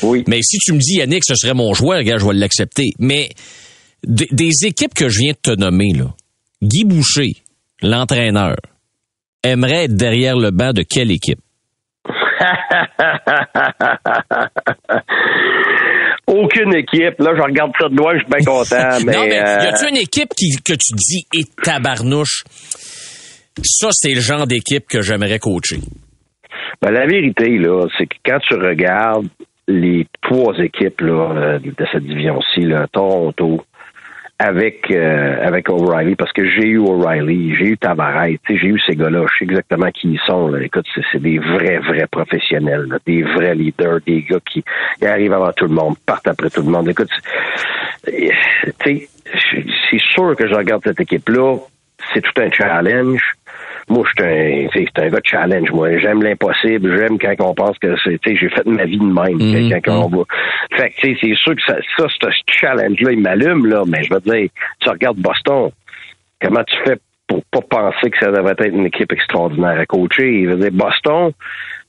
Oui. Mais si tu me dis Yannick, ce serait mon choix, regarde, je vais l'accepter. Mais des, des équipes que je viens de te nommer là, Guy Boucher, l'entraîneur, aimerait être derrière le banc de quelle équipe? <laughs> Aucune équipe. Là, je regarde ça de loin, je suis bien content. mais, <laughs> non, mais y euh, a-tu une équipe qui, que tu dis, et tabarnouche, ça, c'est le genre d'équipe que j'aimerais coacher. Ben, la vérité, là, c'est que quand tu regardes les trois équipes là, euh, de cette division-ci, Toronto, avec euh, avec O'Reilly, parce que j'ai eu O'Reilly, j'ai eu Tavares, j'ai eu ces gars-là, je sais exactement qui ils sont. Écoute, c'est, des vrais, vrais professionnels, des vrais leaders, des gars qui, arrivent avant tout le monde, partent après tout le monde. Écoute, c'est sûr que je regarde cette équipe-là, c'est tout un challenge. Moi, je suis un, un gars de challenge. Moi, j'aime l'impossible. J'aime quand on pense que c'est, tu sais, j'ai fait ma vie de même. Mhm, Quand on va. Fait que, c'est sûr que ça, ça ce challenge-là, il m'allume, là. Mais je veux dire, tu regardes Boston. Comment tu fais pour pas penser que ça devrait être une équipe extraordinaire à coacher? Je veux dire, Boston,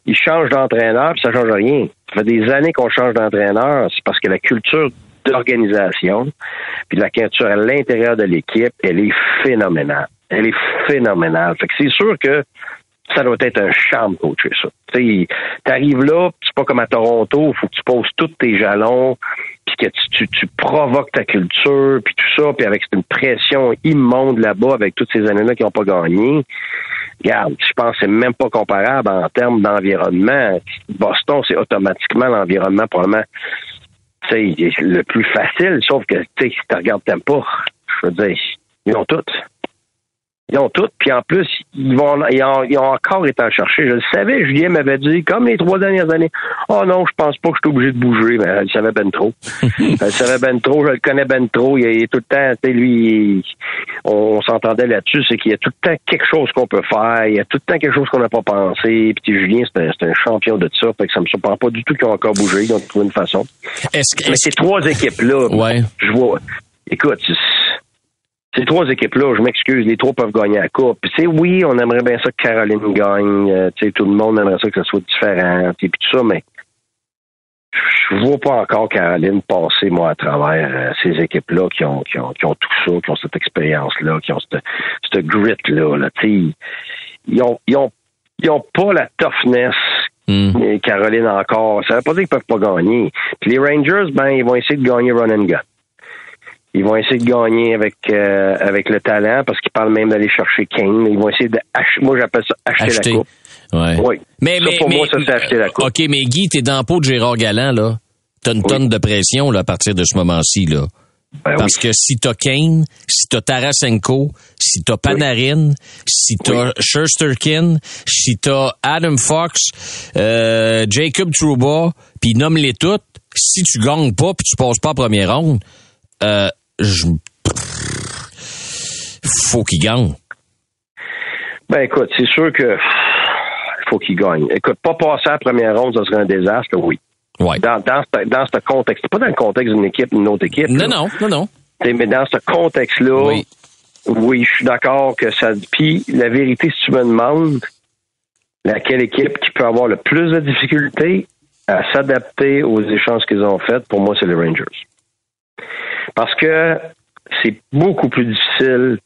il change d'entraîneur, puis ça change rien. Ça fait des années qu'on change d'entraîneur. C'est parce que la culture d'organisation, puis la culture à l'intérieur de l'équipe, elle est phénoménale. Elle est phénoménale. Fait que c'est sûr que ça doit être un charme coacher ça. Tu arrives là, c'est pas comme à Toronto, faut que tu poses tous tes jalons, puis que tu, tu, tu provoques ta culture, puis tout ça, puis avec une pression immonde là-bas, avec toutes ces années-là qui n'ont pas gagné. Regarde, je pense que c'est même pas comparable en termes d'environnement. Boston, c'est automatiquement l'environnement probablement le plus facile, sauf que si tu regardes pas, je veux dire, ils ont toutes. Ils ont toutes, puis en plus, ils vont ils ont, ils ont encore été en chercher. Je le savais, Julien m'avait dit, comme les trois dernières années, oh non, je pense pas que je suis obligé de bouger, mais elle le savait ben trop. <laughs> elle le savait ben trop, je le connais ben trop. Il, est tout le temps, tu sais, lui, on, s'entendait là-dessus, c'est qu'il y a tout le temps quelque chose qu'on peut faire, il y a tout le temps quelque chose qu'on n'a pas pensé. Puis Julien, c'est un, un champion de ça, fait que ça me surprend pas du tout qu'ils ont encore bougé, ils ont trouvé une façon. Est-ce que, Mais ces trois équipes-là, je vois. Écoute, ces trois équipes-là, je m'excuse, les trois peuvent gagner la coupe. Tu sais, oui, on aimerait bien ça que Caroline gagne. euh, tu sais, tout le monde aimerait ça que ça soit différent. Puis, puis tout ça, mais je vois pas encore Caroline passer, moi, à travers euh, ces équipes-là qui ont, qui, ont, qui ont tout ça, qui ont cette expérience-là, qui ont cette, cette grit-là. Là, Tu sais, ils ont, ils ont, ils ont pas la toughness euh, Caroline encore. Ça veut pas dire qu'ils peuvent pas gagner. Puis les Rangers, ben, ils vont essayer de gagner run and gun. Ils vont essayer de gagner avec euh, avec le talent parce qu'ils parlent même d'aller chercher Kane. Ils vont essayer de moi j'appelle ça acheter, Acheter. la coupe. Ouais. Oui. Mais, Ça, mais, pour mais- moi, ça, c'est acheter la coupe. OK, mais Guy, t'es dans le pot de Gérard Galland, là. T'as une tonne de pression, là, à partir de ce moment-ci, là. Ben Parce que si t'as Kane, si t'as Tarasenko, si t'as Panarin, si t'as Shusterkin, si t'as Adam Fox, euh, Jacob Trouba, puis nomme-les toutes, si tu gagnes pas puis tu passes pas en première ronde, euh, je... faut qu'il gagne. Ben écoute, c'est sûr que faut qu'il gagne. Écoute, pas passer à la première ronde, ça serait un désastre, oui. Ouais. Dans, dans, ce, dans ce contexte, pas dans le contexte d'une équipe, d'une autre équipe. Non, là. non, non, non. T'sais, Mais dans ce contexte-là, oui. je suis d'accord que ça. Puis la vérité, si tu me demandes laquelle équipe qui peut avoir le plus de difficultés à s'adapter aux échanges qu'ils ont faits, pour moi, c'est les Rangers. Parce que c'est beaucoup plus difficile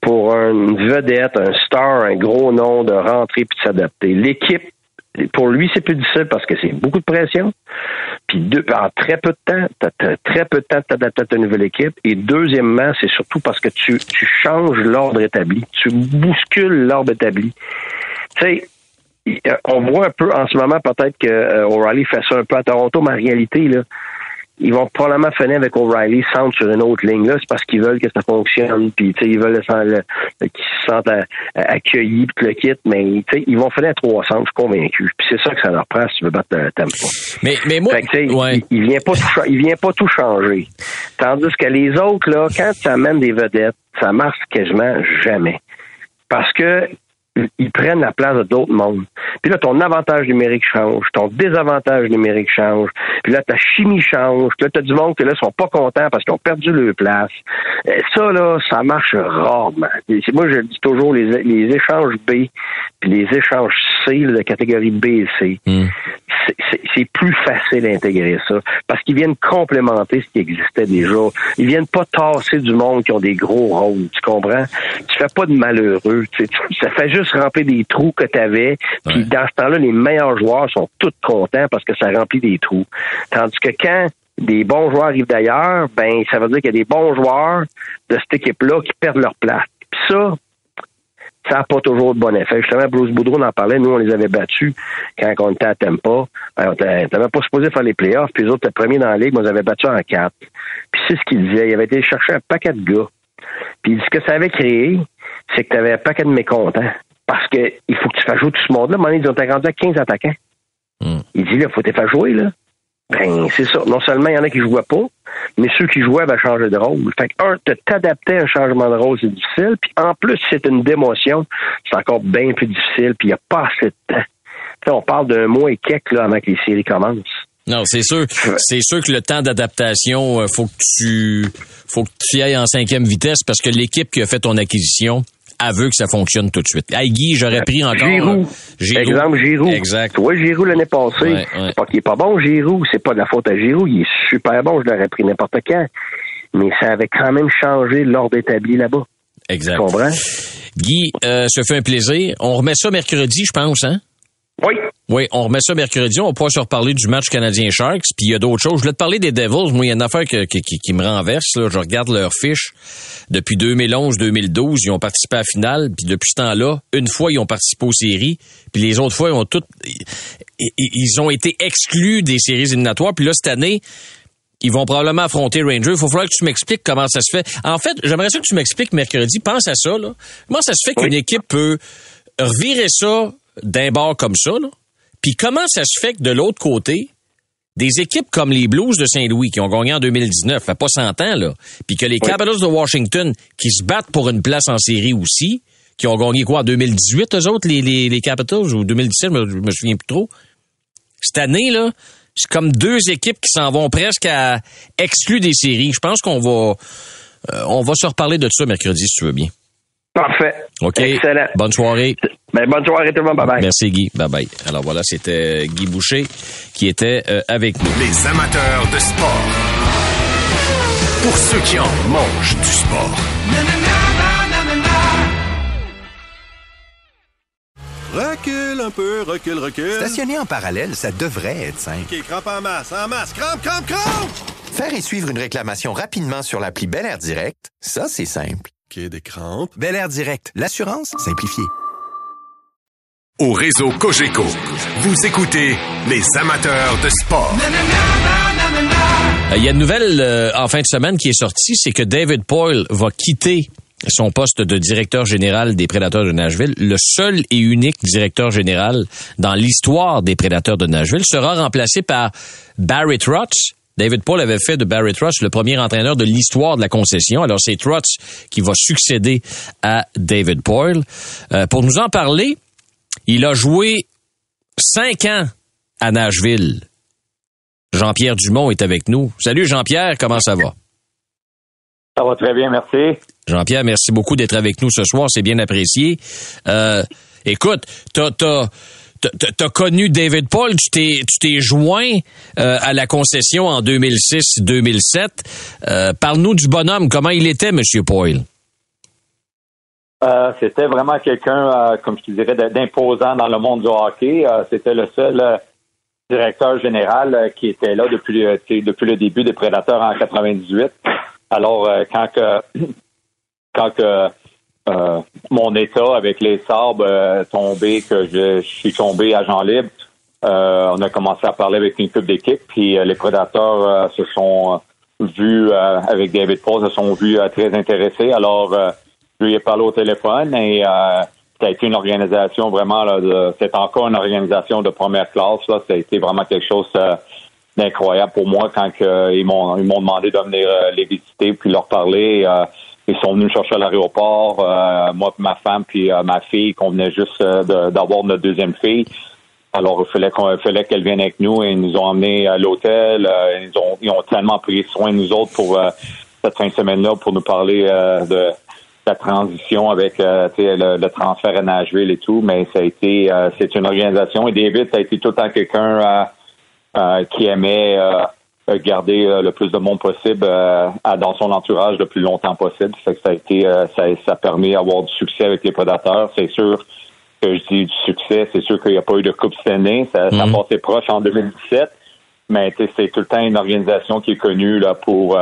pour une vedette, un star, un gros nom de rentrer puis de s'adapter. L'équipe, pour lui, c'est plus difficile parce que c'est beaucoup de pression. Puis deux, en très peu de temps, tu as très peu de temps de t'adapter à ta nouvelle équipe. Et deuxièmement, c'est surtout parce que tu, tu changes l'ordre établi. Tu bouscules l'ordre établi. Tu sais, euh, on voit un peu en ce moment peut-être que euh, O'Reilly fait ça un peu à Toronto, mais en réalité, là, ils vont probablement finir avec O'Reilly centre sur une autre ligne. Là, c'est parce qu'ils veulent que ça fonctionne, puis tu sais, ils veulent le, le- le- qu'ils se sentent à- à- accueillis, puis le kit, mais ils vont finir à trois centres, je suis convaincu. Puis c'est ça que ça leur prend si tu veux battre le tempo. Mais, mais moi, que, sais, il, il vient pas tout, il vient pas tout changer. Tandis que les autres, là, quand tu amènes des vedettes, ça marche quasiment jamais. Parce que ils prennent la place d'autres mondes. Puis là, ton avantage numérique change, ton désavantage numérique change, puis là, ta chimie change, puis là, t'as du monde qui là, sont pas contents parce qu'ils ont perdu leur place. Ça, là, ça marche rarement. Moi, je dis toujours, les, les échanges B, puis les échanges C, là, de catégorie B et C, c'est- c'est- plus facile à intégrer ça parce qu'ils viennent complémenter ce qui existait déjà. Ils viennent pas tasser du monde qui ont des gros rôles, tu comprends? Tu fais pas de malheureux. tu- ça fait juste remplir des trous que tu avais. Puis dans ce temps-là, les meilleurs joueurs sont tous contents parce que ça remplit des trous. Tandis que quand des bons joueurs arrivent d'ailleurs, ben ça veut dire qu'il y a des bons joueurs de cette équipe-là qui perdent leur place. Puis ça, ça n'a pas toujours de bon effet. Justement, Bruce Boudreau en parlait. Nous, on les avait battus quand on était à Tampa. Ben, on était on n'avait pas supposé faire les playoffs. Puis les autres étaient premiers dans la ligue, mais on les avait battus en quatre. Puis c'est ce qu'il disait. Il avait été chercher un paquet de gars. Puis ce que ça avait créé, c'est que tu avais un paquet de mécontents. Parce que il faut que tu fasses jouer tout ce monde-là. Donné, ils ont été rendus à 15 attaquants. Il dit, là, faut te faire jouer, là. Ben, c'est ça. Non seulement il y en a qui jouaient pas, mais ceux qui jouaient avaient changé de rôle. Fait que, un, te t'adapter à un changement de rôle, c'est difficile. Puis en plus, si c'est une démotion, c'est encore bien plus difficile. Puis il n'y a pas assez de temps. Tu sais, on parle d'un mois et quelques, là, avant que les séries commencent. Non, c'est sûr. C'est sûr que le temps d'adaptation, euh, faut que tu, faut que tu y ailles en cinquième vitesse parce que l'équipe qui a fait ton acquisition, veut que ça fonctionne tout de suite. Hey Guy, j'aurais pris encore. Giroud. Giroud. Exemple, Giroud. Exact. Tu vois, Giroud l'année passée, Ouais, ouais. pas qu'il est pas bon, Giroud. C'est pas de la faute à Giroud. Il est super bon. Je l'aurais pris n'importe quand. Mais ça avait quand même changé l'ordre établi là-bas. Exact. Tu comprends? Guy, euh, ça fait un plaisir. On remet ça mercredi, je pense, hein? Oui. Oui, on remet ça mercredi. On pourra se reparler du match canadien-Sharks. Puis il y a d'autres choses. Je voulais te parler des Devils. Moi, il y a une affaire que- qui, qui- qui me renverse. Là. Je regarde leur fiche. Depuis 2011-2012, ils ont participé à la finale. Puis depuis ce temps-là, une fois, ils ont participé aux séries. Puis les autres fois, ils ont toutes... ils- Ils ont été exclus des séries éliminatoires. Puis là, cette année, ils vont probablement affronter Rangers. Il faut falloir que tu m'expliques comment ça se fait. En fait, j'aimerais ça que tu m'expliques mercredi. Pense à ça. Là. Comment ça se fait qu'une équipe peut revirer ça d'un bord comme ça? Là? Puis comment ça se fait que de l'autre côté, des équipes comme les Blues de Saint-Louis qui ont gagné en 2019, fait pas 100 ans, là, puis que les Capitals de Washington qui se battent pour une place en série aussi, qui ont gagné quoi en 2018, eux autres, les, les, les Capitals, ou 2017, je me, je me souviens plus trop. Cette année, là, c'est comme deux équipes qui s'en vont presque à exclure des séries. Je pense qu'on va euh, on va se reparler de ça mercredi, si tu veux bien. Parfait. OK. Excellent. Bonne soirée. Ben, bonne soirée tout le monde. Bye bye. Merci Guy. Bye bye. Alors voilà, c'était Guy Boucher qui était euh, avec nous. Les amateurs de sport. Pour ceux qui en mangent du sport. Recule un peu, recule, recule. Stationner en parallèle, ça devrait être simple. OK, crampe en masse, en masse, crampe, crampe, crampe! Faire et suivre une réclamation rapidement sur l'appli Bel Air Direct, ça, c'est simple. OK, des crampes. Bel Air Direct, l'assurance simplifiée. Au réseau Cogeco. Vous écoutez les amateurs de sport. Il y a une nouvelle euh, en fin de semaine qui est sortie, c'est que David Poyle va quitter son poste de directeur général des Prédateurs de Nashville. Le seul et unique directeur général dans l'histoire des Prédateurs de Nashville sera remplacé par Barry Trotz. David Paul avait fait de Barry Trotz le premier entraîneur de l'histoire de la concession. Alors c'est Trotz qui va succéder à David Poyle. Euh, pour nous en parler, il a joué cinq ans à Nashville. Jean-Pierre Dumont est avec nous. Salut Jean-Pierre, comment ça va? Ça va très bien, merci. Jean-Pierre, merci beaucoup d'être avec nous ce soir, c'est bien apprécié. Euh, écoute, t'as, t'as, t'as, t'as connu David Paul, tu t'es, tu t'es joint euh, à la concession en 2006-2007. Euh, parle-nous du bonhomme, comment il était, Monsieur Paul? Euh, c'était vraiment quelqu'un, euh, comme je te dirais, d'imposant dans le monde du hockey. Euh, c'était le seul euh, directeur général euh, qui était là depuis, euh, depuis le début des Prédateurs en 98. Alors, quand que, <coughs> quand que mon état avec les sabres euh, tombé, que je, suis tombé agent libre, on a commencé à parler avec une coupe d'équipe, puis les Prédateurs se sont vus avec David Paul, se sont vus très intéressés. Alors, je lui ai parlé au téléphone et euh, ça a été une organisation vraiment, c'est encore une organisation de première classe. Là, ça a été vraiment quelque chose euh, d'incroyable pour moi quand euh, ils m'ont ils m'ont demandé de venir euh, les visiter puis leur parler. Euh, ils sont venus me chercher à l'aéroport, euh, moi ma femme puis ma fille, qu'on venait juste d'avoir notre deuxième fille. Alors, il fallait qu'on fallait qu'elle vienne avec nous et ils nous ont emmenés à l'hôtel. Ils ont ils ont tellement pris soin de nous autres pour cette fin de semaine-là pour nous parler euh, de la transition avec euh, le, le transfert à Nashville et tout. Mais ça a été euh, c'est une organisation et David ça a été tout le temps quelqu'un euh, qui aimait garder euh, le plus de monde possible euh, dans son entourage le plus longtemps possible. Fait que ça a été euh, ça, d'avoir du succès avec les prédateurs. C'est sûr que je dis du succès, c'est sûr qu'il n'y a pas eu de Coupe cette année. Ça, ça a passé proche en 2017. Mais c'est tout le temps une organisation qui est connue là, pour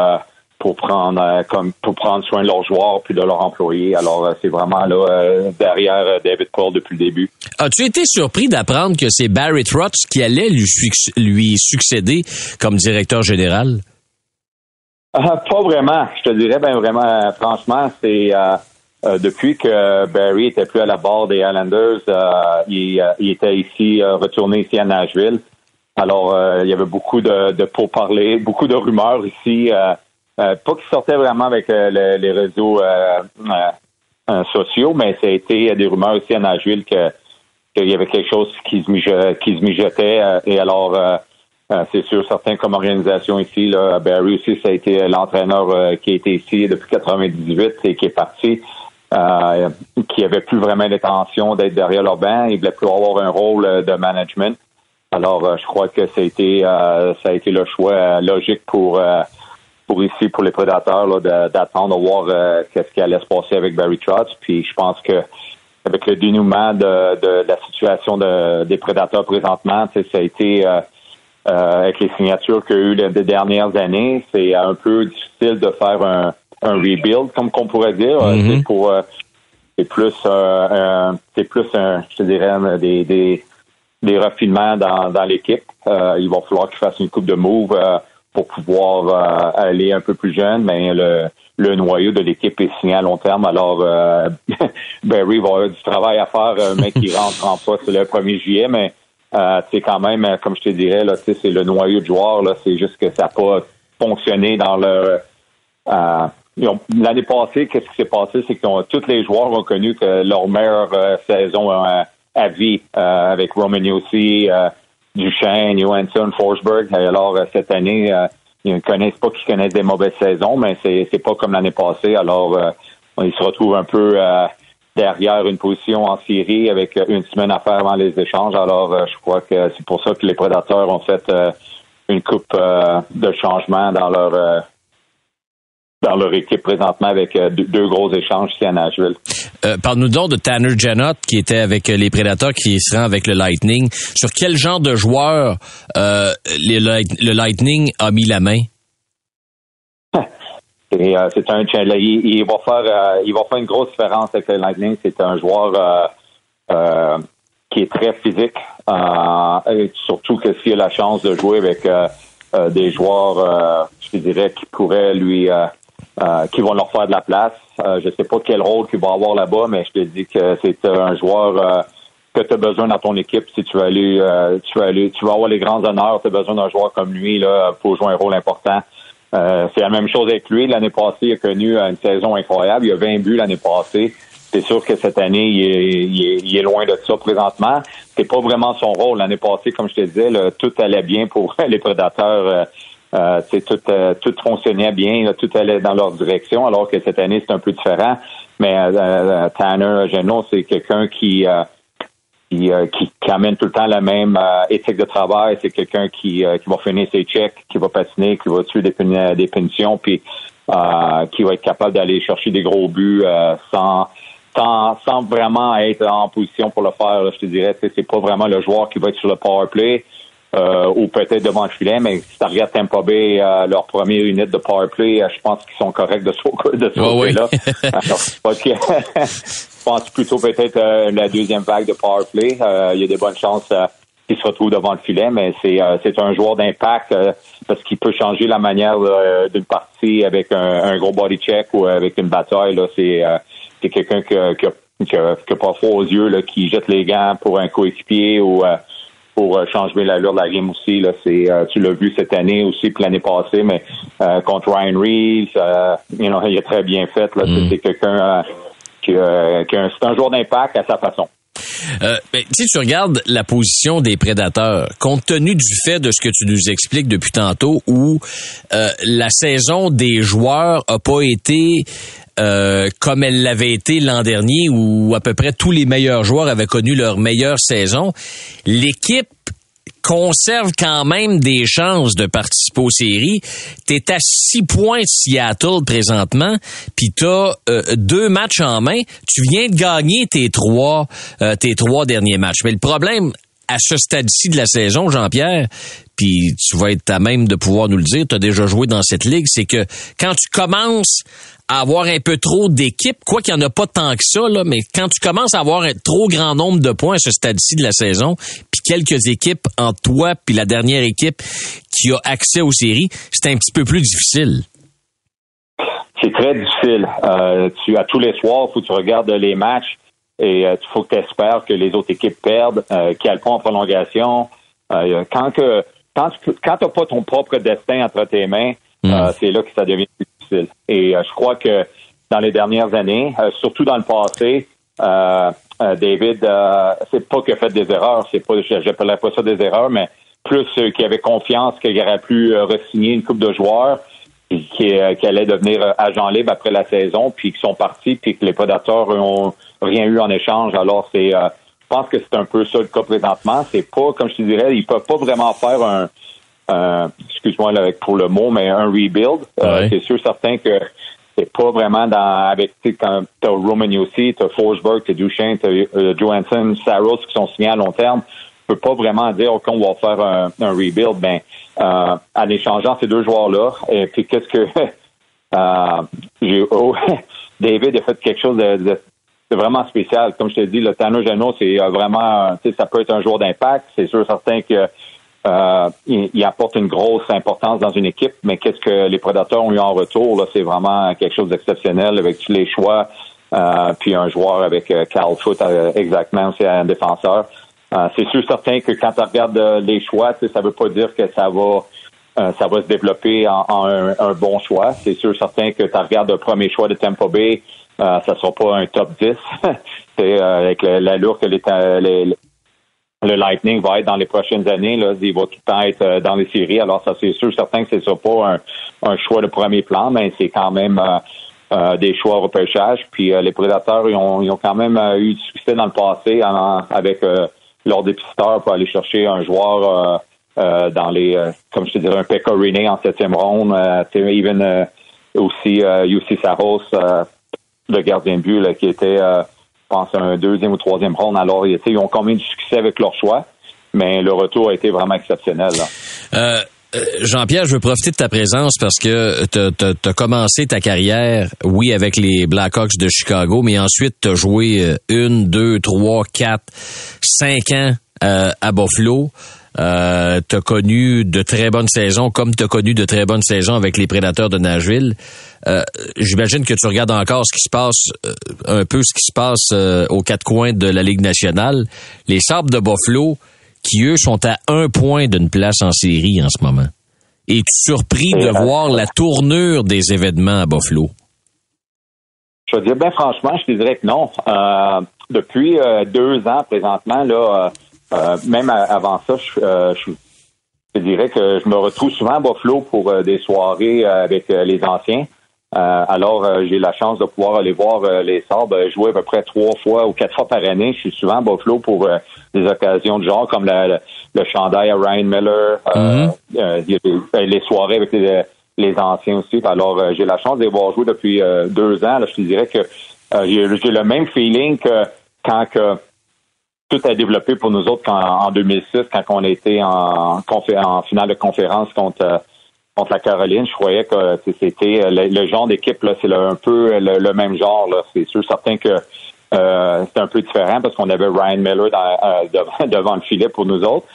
pour prendre euh, comme pour prendre soin de leurs joueurs puis de leurs employés. Alors euh, c'est vraiment là euh, derrière David Paul depuis le début. As-tu été surpris d'apprendre que c'est Barry Trotz qui allait lui, lui succéder comme directeur général? Pas vraiment. Je te dirais, ben vraiment, franchement, c'est euh, euh, depuis que Barry était plus à la barre des Islanders, il, il était ici, retourné ici à Nashville. Alors, il y avait beaucoup de, de pourparlers, beaucoup de rumeurs ici. Euh, pas qui sortaient vraiment avec euh, le- les réseaux euh, sociaux, mais ça a été des rumeurs aussi à Nashville que qu'il y avait quelque chose qui se, mijo- qui se mijotait. et alors, euh, c'est sûr, certains comme organisation ici, là, Barry aussi, ça a été l'entraîneur euh, qui a été ici depuis 98 et qui est parti, euh, qui avait plus vraiment l'intention d'être derrière leur banc. Il voulait plus avoir un rôle de management. Alors, je crois que ça a été, ça a été le choix logique pour pour ici, pour les prédateurs, là, de- d'attendre de voir euh, qu'est-ce qui allait se passer avec Barry Trotz. Puis je pense que avec le dénouement de, de la situation de- des prédateurs présentement, ça a été euh, euh, avec les signatures qu'il y a eu les, les dernières années, c'est un peu difficile de faire un, un rebuild, comme qu'on pourrait dire. Mhm. C'est pour c'est plus un- c'est plus un, je te dirais des, des dans, dans l'équipe. Il va falloir qu'il fasse une coupe de move euh, pour pouvoir euh, aller un peu plus jeune, mais le, le noyau de l'équipe est signé à long terme. Alors, euh, <laughs> Barry va avoir du travail à faire, un mec qui rentre en poste le 1er juillet, mais euh, c'est quand même, euh, comme je te dirais, là, c'est le noyau de joueurs. Là, c'est juste que ça n'a pas fonctionné dans euh, ont- L'année passée, qu'est-ce qui s'est passé? C'est que tous les joueurs ont connu que leur meilleure euh, saison euh, à vie euh, avec Roman euh, Duchesne, Johansson, Forsberg. Alors, euh, cette année, euh, ils ne connaissent pas qu'ils connaissent des mauvaises saisons, mais c'est c'est pas comme l'année passée. Alors, euh, ils se retrouvent un peu derrière une position en série avec une semaine à faire avant les échanges. Alors, je crois que c'est pour ça que les Prédateurs ont fait une coupe de changement dans leur dans leur équipe présentement avec euh, deux, gros échanges ici à Nashville. Euh, Parle-nous donc de Tanner Janot qui était avec euh, les Prédateurs, qui se rend avec le Lightning. Sur quel genre de joueur euh, les le Lightning a mis la main? <laughs> Euh, c'est un. Il, il va faire il va faire une grosse différence avec le Lightning. C'est un joueur qui est très physique, et surtout que s'il a la chance de jouer avec des joueurs, je dirais, qui pourraient lui, euh, qui vont leur faire de la place. Euh, je sais pas quel rôle qu'il va avoir là-bas, mais je te dis que c'est un joueur euh, que tu as besoin dans ton équipe si tu veux aller, euh, tu veux aller, tu vas avoir les grands honneurs. Tu as besoin d'un joueur comme lui là pour jouer un rôle important. Euh, c'est la même chose avec lui. L'année passée, il a connu une saison incroyable. Il a 20 buts l'année passée. C'est sûr que cette année, il est, il est, il est loin de ça présentement. C'est pas vraiment son rôle. L'année passée, comme je te disais, là, tout allait bien pour <laughs> les prédateurs. Euh, tout, euh, tout fonctionnait bien, là, tout allait dans leur direction, alors que cette année, c'est un peu différent. Mais euh, euh, Tanner Genot, c'est quelqu'un qui, euh, qui, euh, qui, qui amène tout le temps la même éthique de travail. C'est quelqu'un qui, qui va finir ses checks, qui va patiner, qui va tuer des, des punitions, puis qui va être capable d'aller chercher des gros buts sans, sans, sans vraiment être en position pour le faire. là. je te dirais, c'est pas vraiment le joueur qui va être sur le power play. Euh, ou peut-être devant le filet, mais si tu regardes Tampa Bay, euh, leur première unité de power play, euh, je pense qu'ils sont corrects de ce, <laughs> de ce oui. côté-là. Alors, <laughs> je pense plutôt peut-être euh, la deuxième vague de power play. Euh, il y a des bonnes chances euh, qu'il se retrouve devant le filet, mais c'est euh, c'est un joueur d'impact euh, parce qu'il peut changer la manière euh, d'une partie avec un, un gros body check ou avec une bataille. Là, c'est euh, c'est quelqu'un qui a, qui a, qui a- qui a pas froid aux yeux, là, qui jette les gants pour un coéquipier ou euh, pour euh, changer l'allure de la game aussi. Là, c'est, euh, tu l'as vu cette année aussi, puis l'année passée, mais euh, contre Ryan Reeves, you know, il a très bien fait. Là, Mm. C'est quelqu'un qui, qui a un- c'est un joueur d'impact à sa façon. Euh, ben, tu sais, tu regardes la position des prédateurs, compte tenu du fait de ce que tu nous expliques depuis tantôt, où euh, la saison des joueurs a pas été euh, comme elle l'avait été l'an dernier, où à peu près tous les meilleurs joueurs avaient connu leur meilleure saison. L'équipe conserve quand même des chances de participer aux séries. T'es à six points de Seattle présentement, puis t'as euh, deux matchs en main. Tu viens de gagner tes trois, euh, tes trois derniers matchs. Mais le problème à ce stade-ci de la saison, Jean-Pierre, puis tu vas être à même de pouvoir nous le dire, tu as déjà joué dans cette ligue, c'est que quand tu commences à avoir un peu trop d'équipes, quoi qu'il n'y en a pas tant que ça, là, mais quand tu commences à avoir un trop grand nombre de points à ce stade-ci de la saison, puis quelques équipes entre toi puis la dernière équipe qui a accès aux séries, c'est un petit peu plus difficile. C'est très difficile. Euh, tu, à tous les soirs, faut que tu regardes les matchs et il faut que tu espères que les autres équipes perdent, euh, aillent pas en prolongation. Euh, quand que quand tu quand t'as pas ton propre destin entre tes mains, euh, c'est là que ça devient plus difficile. Et euh, je crois que dans les dernières années, euh, surtout dans le passé, David, c'est pas qu'il a fait des erreurs, c'est pas, j'appellerais pas ça des erreurs, mais plus qu'il avait confiance qu'il aurait pu re-signer une coupe de joueurs et qui, euh, qui allait devenir agent libre après la saison, puis qui sont partis, puis que les prédateurs ont rien eu en échange. Alors c'est, je pense que c'est un peu ça le cas présentement. C'est pas, comme je te dirais, ils peuvent pas vraiment faire un, un- excuse-moi pour le mot, mais un rebuild. Euh, c'est sûr certain que c'est pas vraiment dans avec tu quand t'as Roman Yossi, t'as Forsberg, t'as Duchesne, t'as euh, Johansson, Saros qui sont signés à long terme. Tu peux pas vraiment dire ok on va faire un, un rebuild. Ben euh, en échangeant ces deux joueurs là, et puis qu'est-ce que <laughs> euh, j'ai oh, <laughs> David a fait quelque chose de, de- de vraiment spécial. Comme je te dis, le Tano Geno, c'est euh, vraiment, euh, ça peut être un joueur d'impact. C'est sûr certain que euh, il, apporte une grosse importance dans une équipe, mais qu'est-ce que les prédateurs ont eu en retour c'est vraiment quelque chose d'exceptionnel avec tous les choix. Euh, puis un joueur avec euh, Carl Foot euh, exactement, c'est un défenseur. Euh, c'est sûr certain que quand tu regardes euh, les choix, ça veut pas dire que ça va euh, ça va se développer en, un, bon choix. C'est sûr certain que tu regardes le premier choix de Tampa Bay, euh, ça sera pas un top 10. <laughs> c'est euh, avec l'allure que les, les- le Lightning va être dans les prochaines années. Là, il va tout le temps être euh, dans les séries. Alors, ça, c'est sûr, certain que ce sera pas un, un choix de premier plan, mais c'est quand même euh, euh, des choix au repêchage. Puis euh, les prédateurs, ils ont, ils ont quand même eu du succès dans le passé avec leur dépisteur pour aller chercher un joueur dans les, comme je te dirais, un Pecorine en septième ronde. Even aussi UC Saros, le gardien de but, là, qui était, euh, je pense, un deuxième ou troisième ronde. Alors, ils ont quand même du succès avec leur choix, mais le retour a été vraiment exceptionnel. Là. Euh, Jean-Pierre, je veux profiter de ta présence parce que tu as commencé ta carrière, oui, avec les Blackhawks de Chicago, mais ensuite tu as joué euh, une, deux, trois, quatre, cinq ans euh, à Buffalo. Euh, tu as connu de très bonnes saisons, comme tu as connu de très bonnes saisons avec les Prédateurs de Nashville. Euh, J'imagine que tu regardes encore ce qui se passe, un peu ce qui se passe aux quatre coins de la Ligue nationale. Les Sabres de Buffalo, qui eux sont à un point d'une place en série en ce moment. Es-tu surpris de voir la tournure des événements à Buffalo? Je veux dire, bien franchement, je te dirais que non. Euh, depuis euh, deux ans présentement, là, euh, même avant ça, je, je, dirais que je me retrouve souvent à Buffalo pour des soirées avec les anciens. Euh, alors, euh, j'ai la chance de pouvoir aller voir euh, les Sabres jouer à peu près trois fois ou quatre fois par année. Je suis souvent à Buffalo pour des occasions de genre comme le, le chandail à Ryan Miller, mm-hmm. ben, les soirées avec les, anciens aussi. Alors, j'ai la chance de les voir jouer depuis deux ans. je te dirais que j'ai le même feeling que quand que tout a développé pour nous autres en 2006, quand on était en, en finale de conférence contre contre la Caroline, je croyais que c'était euh, le, genre d'équipe, là, c'est un peu le, même genre. C'est sûr, certain que euh, c'est un peu différent parce qu'on avait Ryan Miller euh, <laughs> devant, le filet pour nous autres.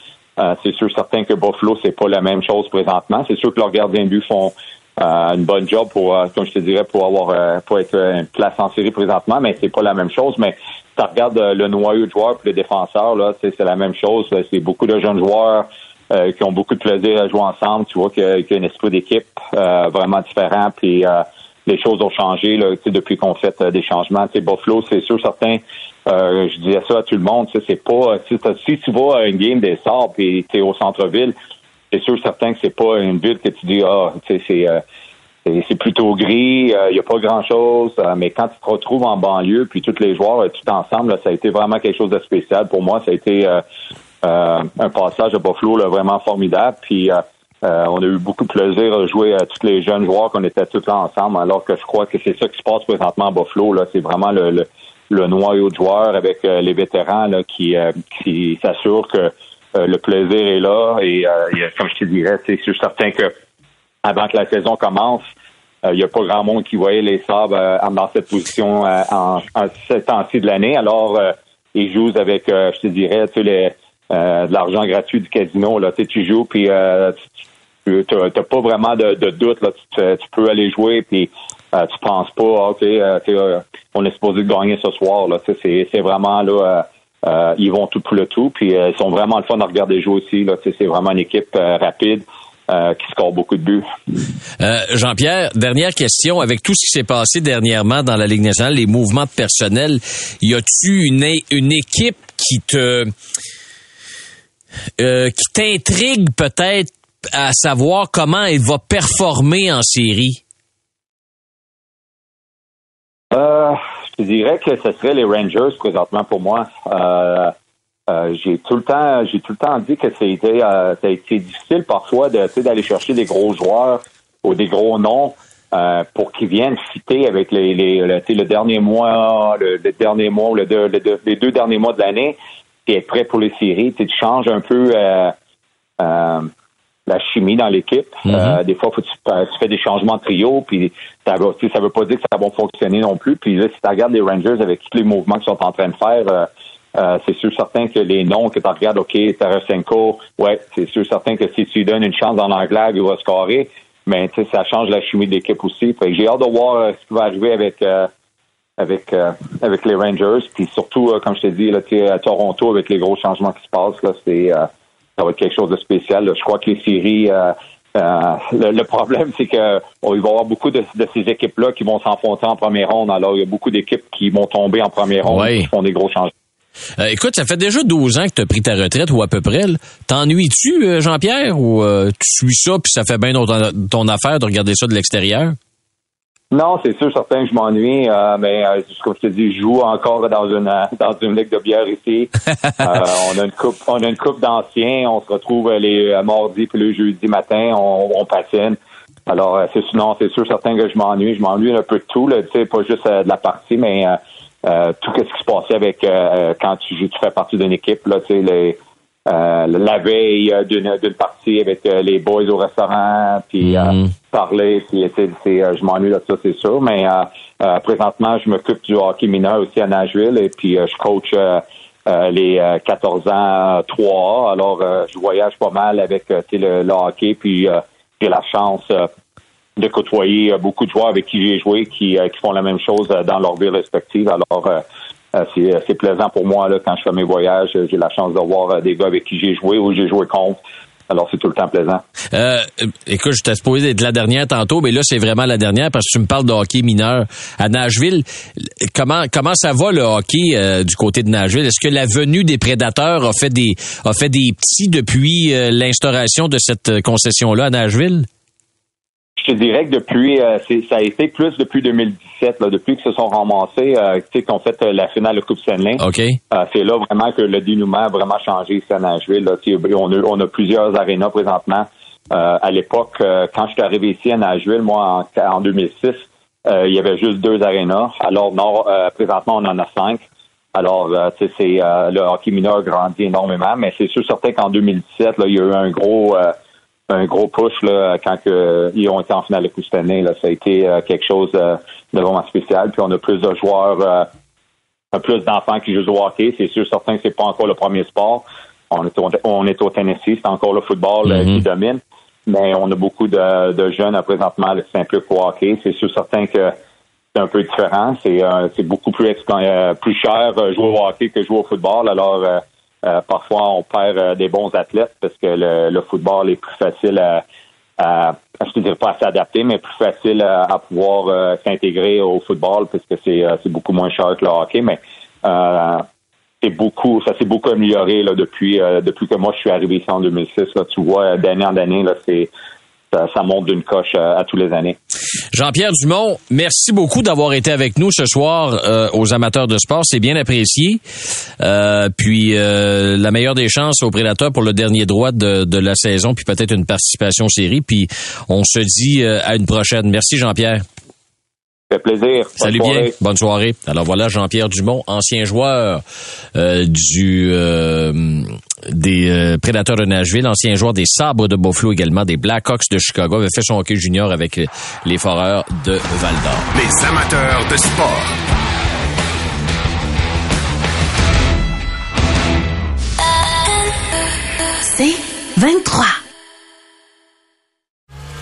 c'est sûr, certain que Buffalo, c'est pas la même chose présentement. C'est sûr que leurs gardiens de but font une bonne job pour, comme je te dirais, pour avoir pour être une place en série présentement, mais c'est pas la même chose. Mais tu regardes le noyau de joueurs et le défenseur, là, c'est la même chose. C'est beaucoup de jeunes joueurs. Euh, qui ont beaucoup de plaisir à jouer ensemble. Tu vois qu'il y, a un esprit d'équipe euh, vraiment différent. Puis euh, les choses ont changé là, depuis qu'on fait des changements. Sais, Buffalo, c'est sûr, certain. je disais ça à tout le monde. C'est pas si, tu vas à une game des Sabres et tu es au centre-ville, c'est sûr, certain que c'est pas une ville que tu dis ah, tu sais, c'est c'est plutôt gris, il n'y a pas grand-chose, mais quand tu te retrouves en banlieue, puis tous les joueurs, tout ensemble, ça a été vraiment quelque chose de spécial. Pour moi, ça a été euh, un passage à Buffalo là, vraiment formidable. Puis euh, euh, on a eu beaucoup de plaisir à jouer à tous les jeunes joueurs qu'on était tous là ensemble, alors que je crois que c'est ça qui se passe présentement à Buffalo. Là, c'est vraiment le, le, noyau de joueurs avec les vétérans là, qui, qui s'assurent que le plaisir est là. Et comme je te dirais, c'est certain que avant que la saison commence, il n'y a pas grand monde qui voyait les Sabres dans cette position en, en, cette temps-ci de l'année. Alors, ils jouent avec, je te dirais, tu sais, les euh, de l'argent gratuit du casino. Là, tu joues, puis euh, tu n'as pas vraiment de, doute. Là, tu, peux aller jouer, puis euh, tu penses pas, ah, OK, on est supposé gagner ce soir. Là, c'est, vraiment là. ils vont tout pour le tout, puis ils sont vraiment le fun à regarder jouer aussi. Là, c'est vraiment une équipe rapide. Qui score beaucoup de buts. Jean-Pierre, dernière question. Avec tout ce qui s'est passé dernièrement dans la Ligue nationale, les mouvements de personnel, y a-tu une, une équipe qui te euh, qui t'intrigue peut-être à savoir comment il va performer en série? Euh, je dirais que ce serait les Rangers présentement pour moi. Euh, j'ai tout le temps, j'ai tout le temps dit que c'était, ça a été difficile parfois d'aller chercher des gros joueurs ou des gros noms pour qu'ils viennent citer avec les, le, dernier mois, le, dernier mois, les deux derniers mois de l'année tu es prêt pour les séries. Tu changes un peu euh, euh, la chimie dans l'équipe. Mm-hmm. Euh, des fois, faut tu, tu, fais des changements de trio, puis ça veut, ça veut pas dire que ça va fonctionner non plus. Puis là, si tu regardes les Rangers avec tous les mouvements qu'ils sont en train de faire, c'est sûr certain que les noms que tu regardes, OK, Tarasenko, ouais, c'est sûr certain que si tu lui donnes une chance dans l'anglais, il va scorer. Mais ça change la chimie de l'équipe aussi. J'ai hâte de voir ce qui va arriver avec avec euh, avec les Rangers. Puis surtout, euh, comme je t'ai dit, là, à Toronto, avec les gros changements qui se passent, là, c'est euh, ça va être quelque chose de spécial. Je crois que les séries, le, problème, c'est que il va y avoir beaucoup de, ces équipes-là qui vont s'enfoncer en première ronde. Alors, il y a beaucoup d'équipes qui vont tomber en première ronde qui font des gros changements. Écoute, ça fait déjà 12 ans que tu as pris ta retraite ou à peu près. T'ennuies-tu, Jean-Pierre, ou tu suis ça puis ça fait bien ton affaire de regarder ça de l'extérieur? Non, c'est sûr, certain que je m'ennuie, euh, mais euh, comme je te dis, je joue encore dans une euh, <laughs> dans une ligue de bière ici. <laughs> on a une coupe, on a une coupe d'anciens. On se retrouve les mardis puis le jeudi matin, on, on patine. Alors, c'est non, c'est sûr, certain que je m'ennuie. Je m'ennuie un peu de tout, là, tu sais, pas juste de la partie, mais tout ce qui se passait avec quand tu, tu fais partie d'une équipe, là, tu sais, les euh, la veille euh, d'une d'une partie avec euh, les boys au restaurant, puis euh, parler, puis c'est, euh, je m'ennuie de ça, c'est sûr. Mais euh, euh, présentement, je m'occupe du hockey mineur aussi à Nashville et puis euh, je coach euh, euh, les euh, 14 ans 3A. Alors, euh, je voyage pas mal avec euh, le, le hockey, puis euh, j'ai la chance euh, de côtoyer euh, beaucoup de joueurs avec qui j'ai joué qui, euh, qui font la même chose euh, dans leur ville respective. Alors, c'est, plaisant pour moi là, quand je fais mes voyages. J'ai la chance de voir des gars avec qui j'ai joué ou j'ai joué contre. Alors, c'est tout le temps plaisant. Euh, écoute, j'étais supposé être la dernière tantôt, mais là, c'est vraiment la dernière parce que tu me parles de hockey mineur à Nashville. Comment comment ça va le hockey euh, du côté de Nashville? Est-ce que la venue des prédateurs a fait des a fait des petits depuis l'instauration de cette concession-là à Nashville? Je te dirais que depuis, euh, ça a été plus depuis 2017, là, depuis qu'ils se sont ramassés, euh, tu sais, qu'ils ont fait euh, la finale de Coupe Stanley. OK. Euh, c'est là vraiment que le dénouement a vraiment changé ici à Nashville. Là. On, a, on a plusieurs arénas présentement. Euh, à l'époque, euh, quand je suis arrivé ici à Nashville, moi, en, en 2006, euh, il y avait juste deux arénas. Alors, non, euh, présentement, on en a cinq. Alors, euh, tu sais, c'est euh, le hockey mineur grandit énormément, mais c'est sûr certain qu'en 2017, là, il y a eu un gros euh, un gros push là, quand que, ils ont été en finale de Coupe cette année. Là. Ça a été euh, quelque chose euh, de vraiment spécial. Puis on a plus de joueurs, euh, plus d'enfants qui jouent au hockey. C'est sûr certain que c'est pas encore le premier sport. On est au, on est au Tennessee, c'est encore le football euh, qui domine. Mais on a beaucoup de, de jeunes présentement qui s'impliquent au hockey. C'est sûr certain que c'est un peu différent. C'est euh, beaucoup plus euh, plus cher jouer au hockey que jouer au football. Alors euh, parfois on perd euh, des bons athlètes parce que le, le football est plus facile à, à je te dirais pas à s'adapter, mais plus facile à, pouvoir euh, s'intégrer au football parce que c'est euh, c'est beaucoup moins cher que le hockey. Mais c'est beaucoup, ça s'est beaucoup amélioré là, depuis depuis que moi je suis arrivé ici en 2006. Là, tu vois, d'année en année, c'est ça, ça monte d'une coche euh, à tous les années. Jean-Pierre Dumont, merci beaucoup d'avoir été avec nous ce soir euh, aux amateurs de sport. C'est bien apprécié. Euh, puis euh, la meilleure des chances aux prédateurs pour le dernier droit de, de la saison, puis peut-être une participation série. Puis on se dit euh, à une prochaine. Merci Jean-Pierre. Ça fait plaisir. Bonne Salut soirée. bien. Bonne soirée. Alors voilà Jean-Pierre Dumont, ancien joueur euh, du euh, des euh, Prédateurs de Nashville, ancien joueur des Sabres de Buffalo également, des Blackhawks de Chicago, avait fait son hockey junior avec euh, les Foreurs de Val-d'Or. Les amateurs de sport. C'est 23.